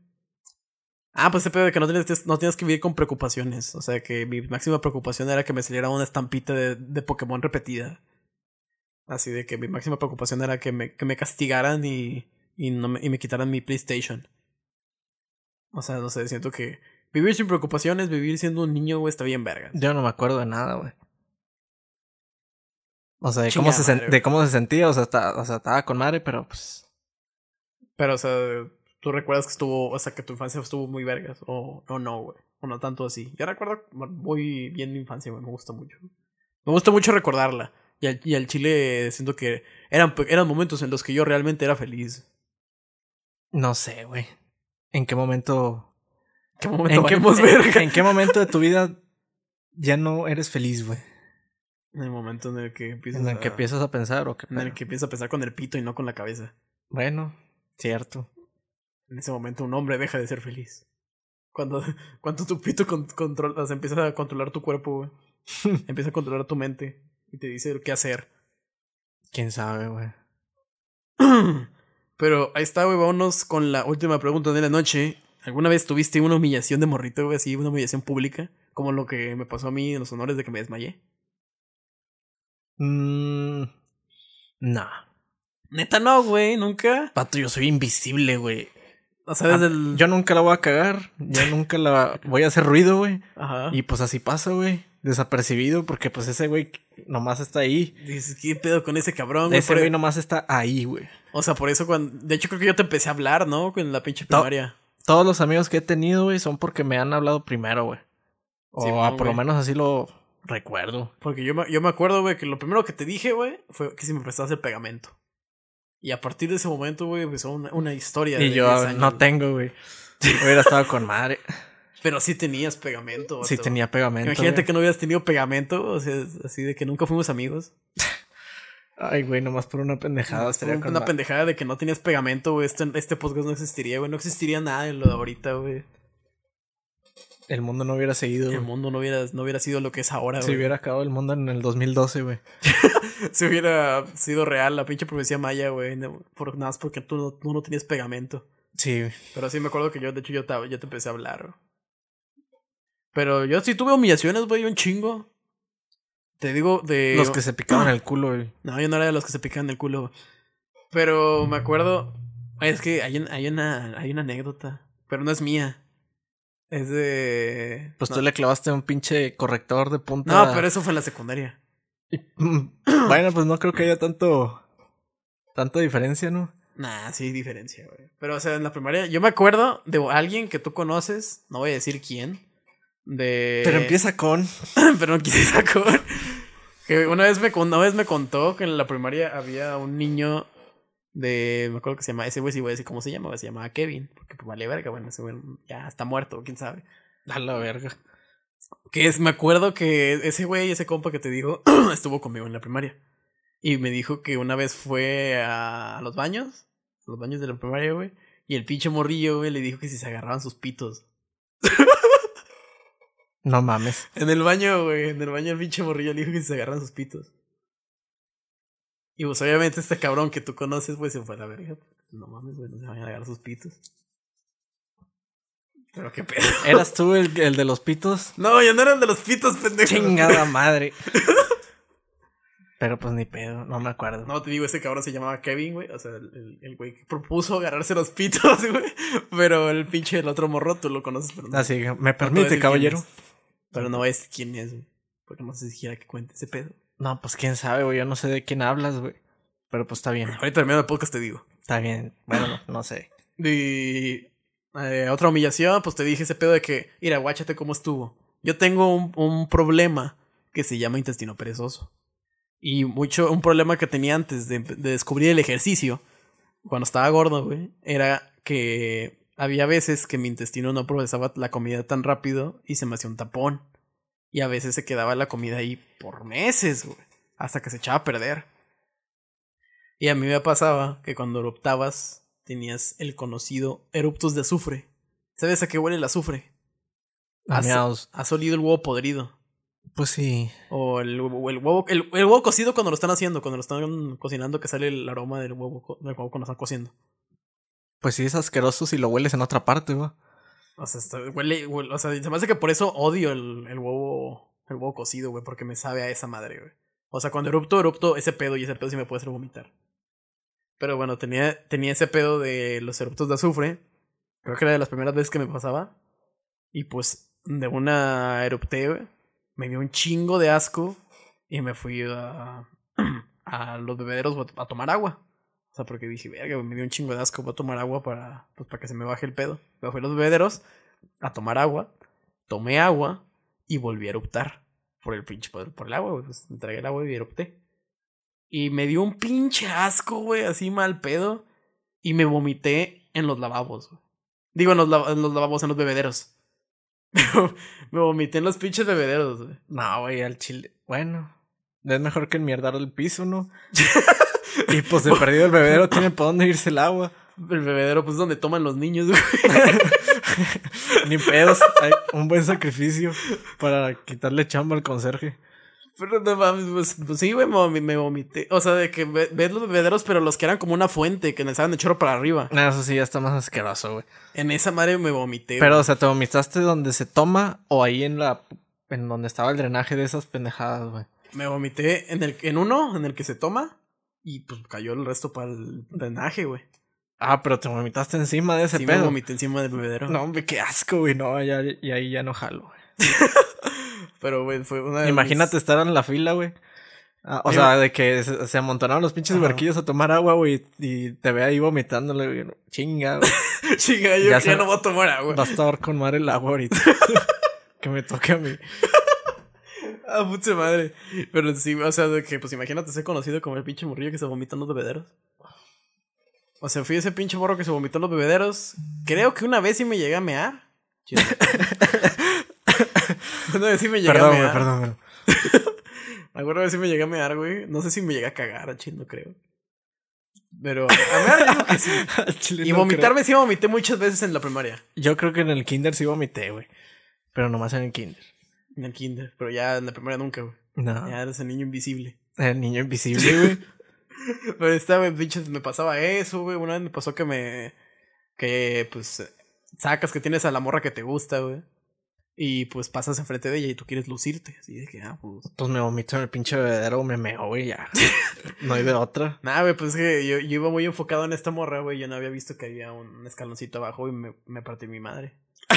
Ah, pues ese pedo de que no tienes, no tienes que vivir con preocupaciones. O sea, que mi máxima preocupación era que me saliera una estampita de, de Pokémon repetida. Así de que mi máxima preocupación era que me, que me castigaran y, y, no me, y me quitaran mi PlayStation. O sea, no sé, siento que vivir sin preocupaciones, vivir siendo un niño, güey, está bien verga. Yo no me acuerdo de nada, güey. O sea, de Chingada cómo, se sen- madre, de güey. cómo se sentía, o sea, está- o sea, estaba con madre, pero pues. Pero, o sea, tú recuerdas que estuvo, o sea, que tu infancia estuvo muy vergas, o, o no, güey, o no tanto así. Yo recuerdo muy bien mi infancia, güey, me gusta mucho. Me gusta mucho recordarla. Y al, y al chile siento que eran, eran momentos en los que yo realmente era feliz. No sé, güey. ¿En qué momento. ¿Qué momento ¿En qué, verga? ¿En qué momento de tu vida ya no eres feliz, güey? En el momento en el que empiezas ¿En el a, que empiezas a pensar o qué? en el que empiezas a pensar con el pito y no con la cabeza. Bueno, cierto. En ese momento un hombre deja de ser feliz. Cuando, cuando tu pito con, controla, o sea, empieza a controlar tu cuerpo, güey. empieza a controlar tu mente y te dice qué hacer. ¿Quién sabe, güey? Pero ahí está, güey. Vámonos con la última pregunta de la noche. ¿Alguna vez tuviste una humillación de morrito, güey? Así, una humillación pública. Como lo que me pasó a mí en los honores de que me desmayé. Mmm. Nah. Neta, no, güey. Nunca. Pato, yo soy invisible, güey. O sea, desde el. Ah, Yo nunca la voy a cagar. Yo nunca la voy a hacer ruido, güey. Ajá. Y pues así pasa, güey. Desapercibido, porque pues ese güey nomás está ahí. dices, ¿qué pedo con ese cabrón, güey? Ese güey nomás está ahí, güey. O sea, por eso cuando. De hecho, creo que yo te empecé a hablar, ¿no? En la pinche primaria. Todos los amigos que he tenido, güey, son porque me han hablado primero, güey. O Sí, ah, por lo menos así lo recuerdo. Porque yo me, yo me acuerdo, güey, que lo primero que te dije, güey, fue que si me prestabas el pegamento. Y a partir de ese momento, güey, empezó una, una historia. de Y yo 10 años, no tengo, güey. Hubiera estado con madre. Pero sí tenías pegamento. Sí tenía pegamento. Imagínate güey. que no hubieras tenido pegamento, o sea, así de que nunca fuimos amigos. Ay, güey, nomás por una pendejada. Con una madre. pendejada de que no tenías pegamento, güey. Este, este podcast no existiría, güey. No existiría nada de lo de ahorita, güey. El mundo no hubiera seguido. El mundo no hubiera, no hubiera sido lo que es ahora, Se güey. hubiera acabado el mundo en el 2012, güey. Si hubiera sido real la pinche profecía maya, güey. Por, nada más porque tú no, tú no tenías pegamento. Sí, güey. Pero sí me acuerdo que yo, de hecho, yo te, yo te empecé a hablar. güey. Pero yo sí tuve humillaciones, güey, un chingo. Te digo de... Los que se picaban el culo, güey. No, yo no era de los que se pican el culo. Pero me acuerdo... Es que hay, un- hay, una, hay una anécdota. Pero no es mía. Es de... Pues no, tú le clavaste un pinche corrector de punta. no, pero eso fue en la secundaria. bueno, pues no creo que haya tanto. Tanta diferencia, ¿no? Nah, sí diferencia, güey. Pero, o sea, en la primaria... Yo me acuerdo de alguien que tú conoces. No voy a decir quién. De... Pero empieza con. pero no quise sacar. Que una vez, me, una vez me contó que en la primaria había un niño de. Me acuerdo que se llama. Ese güey sí voy a decir cómo se llama. Se llamaba Kevin. Porque pues vale verga. Bueno, ese güey ya está muerto, quién sabe. A la verga. Que es, me acuerdo que ese güey, ese compa que te digo, estuvo conmigo en la primaria. Y me dijo que una vez fue a, a los baños. A los baños de la primaria, güey. Y el pinche morrillo, güey, le dijo que si se agarraban sus pitos. No mames. En el baño, güey. En el baño el pinche morrillo le dijo que se agarraban sus pitos. Y pues obviamente este cabrón que tú conoces, pues se fue a la verga. No mames, güey, no se vayan a agarrar sus pitos. Pero qué pedo. ¿Eras tú el, el de los pitos? No, yo no era el de los pitos, pendejo. Chingada madre. Pero pues ni pedo, no me acuerdo. No, te digo, ese cabrón se llamaba Kevin, güey. O sea, el, güey que propuso agarrarse los pitos, güey. Pero el pinche, el otro morro, tú lo conoces, pero no. Así que, ¿me permite, caballero? Pero no es quién es, güey. Porque no sé si quiera que cuente ese pedo. No, pues quién sabe, güey. Yo no sé de quién hablas, güey. Pero pues está bien. Ahorita terminando el podcast te digo. Está bien. Bueno, no, no sé. De eh, otra humillación, pues te dije ese pedo de que, mira, guáchate cómo estuvo. Yo tengo un, un problema que se llama intestino perezoso. Y mucho, un problema que tenía antes de, de descubrir el ejercicio, cuando estaba gordo, güey, era que había veces que mi intestino no procesaba la comida tan rápido y se me hacía un tapón. Y a veces se quedaba la comida ahí por meses, güey, hasta que se echaba a perder. Y a mí me pasaba que cuando eruptabas tenías el conocido eruptos de azufre. ¿Sabes a qué huele el azufre? Has, has olido el huevo podrido. Pues sí. O el, o el huevo. El, el huevo cocido cuando lo están haciendo, cuando lo están cocinando, que sale el aroma del huevo, del huevo cuando lo están cociendo. Pues sí, es asqueroso si lo hueles en otra parte, güey. O sea, huele- O sea, se me hace que por eso odio el, el huevo. El huevo cocido, güey, porque me sabe a esa madre, güey. O sea, cuando erupto, erupto ese pedo y ese pedo sí me puede hacer vomitar. Pero bueno, tenía, tenía ese pedo de los eruptos de azufre. Creo que era de las primeras veces que me pasaba. Y pues, de una erupté, güey. Me dio un chingo de asco. Y me fui a, a los bebederos a tomar agua. Sea, porque dije, verga, me dio un chingo de asco. Voy a tomar agua para, pues, para que se me baje el pedo. Me fui a los bebederos a tomar agua. Tomé agua y volví a eruptar. Por el pinche, por, por el agua, güey. Pues me tragué el agua y erupté. Y me dio un pinche asco, güey, así mal pedo. Y me vomité en los lavabos, güey. Digo, en los, en los lavabos, en los bebederos. me vomité en los pinches bebederos, güey. No, güey, al chile. Bueno. Es mejor que enmierdar el piso, ¿no? y pues de perdido el bebedero tiene por dónde irse el agua. El bebedero, pues, donde toman los niños, güey. Ni pedos. Hay un buen sacrificio para quitarle chamba al conserje. Pero no mames, pues, pues sí, güey, me, me vomité. O sea, de que ve- ves los bebederos, pero los que eran como una fuente, que le estaban de chorro para arriba. Ah, Eso sí, ya está más asqueroso, güey. En esa madre me vomité. Pero, güey. o sea, ¿te vomitaste donde se toma o ahí en la. en donde estaba el drenaje de esas pendejadas, güey? Me vomité en el en uno, en el que se toma. Y pues cayó el resto para el drenaje, güey. Ah, pero te vomitaste encima de ese Sí, me pedo. vomité encima del bebedero. No, hombre, qué asco, güey. No, ya, y ahí ya no jalo, güey. Pero, güey, fue una de Imagínate mis- estar en la fila, güey. Ah, o sea, de que se, se amontonaron los pinches Ajá. barquillos a tomar agua, güey, y te ve ahí vomitándole, güey. Chinga, güey. Chinga, yo Ya ya, se- no voy a tomar agua. Va a estar con madre el agua ahorita. que me toque a mí. Ah, puta madre. Pero sí, o sea, de que, pues imagínate ser conocido como el pinche morrillo que se vomita en los bebederos. O sea, fui ese pinche morro que se vomitó en los bebederos. Creo que una vez sí me llegué a mear. Una vez sí me llegué Perdón, a mear. perdón, güey. Alguna vez sí me llegué a mear, güey. No sé si me llegué a cagar, a chido, no creo. Pero a mear digo que sí. Chile Y no vomitarme sí vomité muchas veces en la primaria. Yo creo que en el kinder sí vomité, güey. Pero nomás en el kinder. En el kinder. Pero ya en la primaria nunca, güey. No. Ya eres el niño invisible. El niño invisible, güey. Pero esta vez, pinches, me pasaba eso, güey. Una vez me pasó que me. Que, pues, sacas que tienes a la morra que te gusta, güey. Y pues pasas enfrente de ella y tú quieres lucirte. Así de que, ah, pues. Pues me vomito en el pinche bebedero, me meo, güey, ya. no hay de otra. Nada, güey, pues es que yo, yo iba muy enfocado en esta morra, güey. Yo no había visto que había un escaloncito abajo y me, me partí mi madre.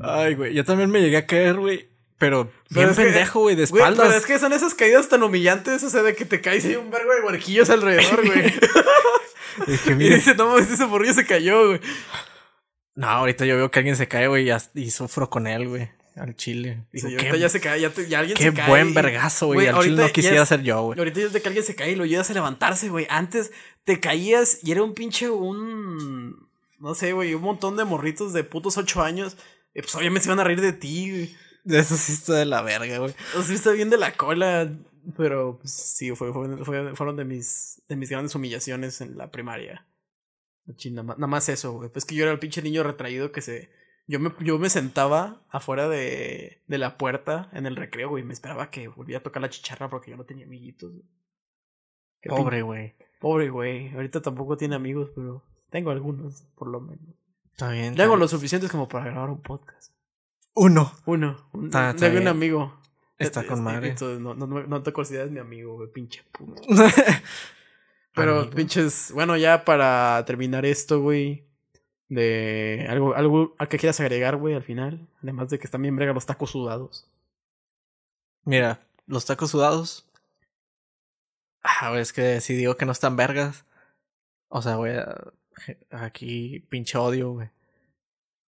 Ay, güey. Yo también me llegué a caer, güey. Pero Pero bien es que- pendejo, güey, de Güey, espaldas. pero es que son esas caídas tan humillantes, o sea, de que te caes y hay un vergo de huerquillos alrededor, güey. Dije, y mira. dice, no mames, ese morrillo se cayó, güey. No, ahorita yo veo que alguien se cae, güey, y, y sufro con él, güey. Al chile. Digo, y ahorita qué, ya se cae, ya, te- ya alguien qué se cae. buen y- vergazo, güey. Al chile no quisiera es- ser yo, güey. Ahorita es de que alguien se cae y lo ayudas a levantarse, güey. Antes te caías y era un pinche un. No sé, güey, un montón de morritos de putos ocho años. Y pues obviamente se van a reír de ti, güey. Eso sí está de la verga, güey. O sea, está bien de la cola. Pero pues, sí, fue, fue- fue- fueron de mis, de mis grandes humillaciones en la primaria. Nada más, nada más eso, güey. Pues que yo era el pinche niño retraído que se. Yo me, yo me sentaba afuera de, de la puerta en el recreo, güey. Me esperaba que volviera a tocar la chicharra porque yo no tenía amiguitos. Pobre, güey. Pobre, güey. Ahorita tampoco tiene amigos, pero tengo algunos, por lo menos. Está bien. Tengo está lo suficientes como para grabar un podcast. Uno. Uno. Un, Está- un amigo. Está Es- con madre. entonces no, no, no, te consideras mi amigo, güey, pinche puto. Pero Amigo. pinches, bueno, ya para terminar esto, güey, de algo, algo a que quieras agregar, güey, al final, además de que están bien brega los tacos sudados. Mira, los tacos sudados. Ah, güey, es que si digo que no están vergas. O sea, güey, a- aquí pinche odio, güey.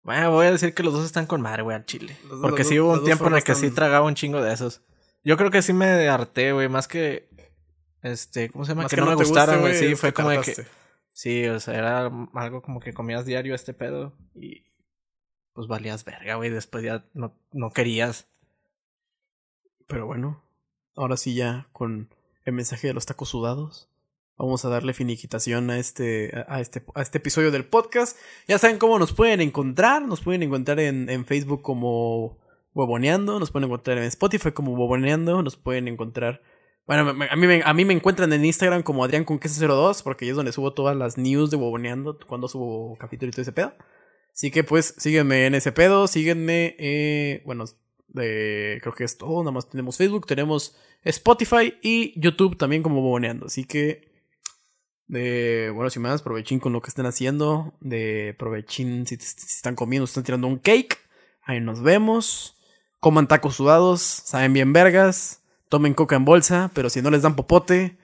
Bueno, voy a decir que los dos están con madre, güey, al chile. Los- Porque los sí hubo un tiempo en el que sí tragaba un chingo de esos. Yo creo que sí me harté, güey, más que. Este, ¿cómo se llama? Más que, no me gustaron, güey. Sí, fue como de que. Sí, o sea, era algo como que comías diario este pedo y pues valías verga, güey. Después ya no, no querías. Pero bueno, ahora sí ya con el mensaje de los tacos sudados. Vamos a darle finiquitación a este, a este, a este episodio del podcast. Ya saben cómo nos pueden encontrar. Nos pueden encontrar en, en Facebook como Huevoneando. Nos pueden encontrar en Spotify como Huevoneando. Nos pueden encontrar. Bueno, a mí, me- a mí me encuentran en Instagram como Adrián con 02 porque ahí es donde subo todas las news de Huevoneando cuando subo capítulo y todo ese pedo. Así que pues síguenme en ese pedo, síguenme, eh, bueno, creo que es todo, nada más tenemos Facebook, tenemos Spotify y YouTube también como Boboneando. Así que, de, bueno, sin más, provechín con lo que estén haciendo, de provechín si, si están comiendo, si están tirando un cake, ahí nos vemos. Coman tacos sudados, saben bien vergas, tomen coca en bolsa, pero si no les dan popote,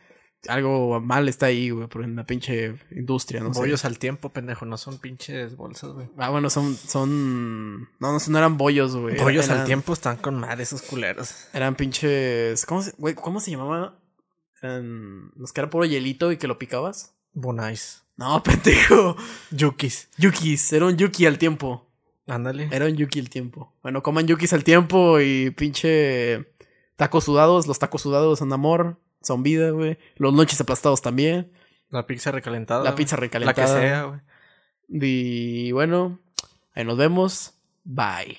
algo mal está ahí, güey, por en la pinche industria, no sé. Bollos al tiempo, pendejo, no son pinches bolsas, güey. Ah, bueno, son, son, no, no, no eran bollos, güey. Bollos eran, al tiempo están con madre esos culeros. Eran pinches, ¿cómo se, güey, ¿cómo se llamaba? Eran los que era puro hielito y que lo picabas. Bonais. No, pendejo. Yukis. Yukis, era un yuki al tiempo. Ándale. Era un yuki al tiempo. Bueno, coman yukis al tiempo y pinche tacos sudados. Los tacos sudados son amor, son vida, güey. Los noches aplastados también. La pizza recalentada. La pizza La recalentada. que sea, güey. Y bueno, ahí nos vemos. Bye.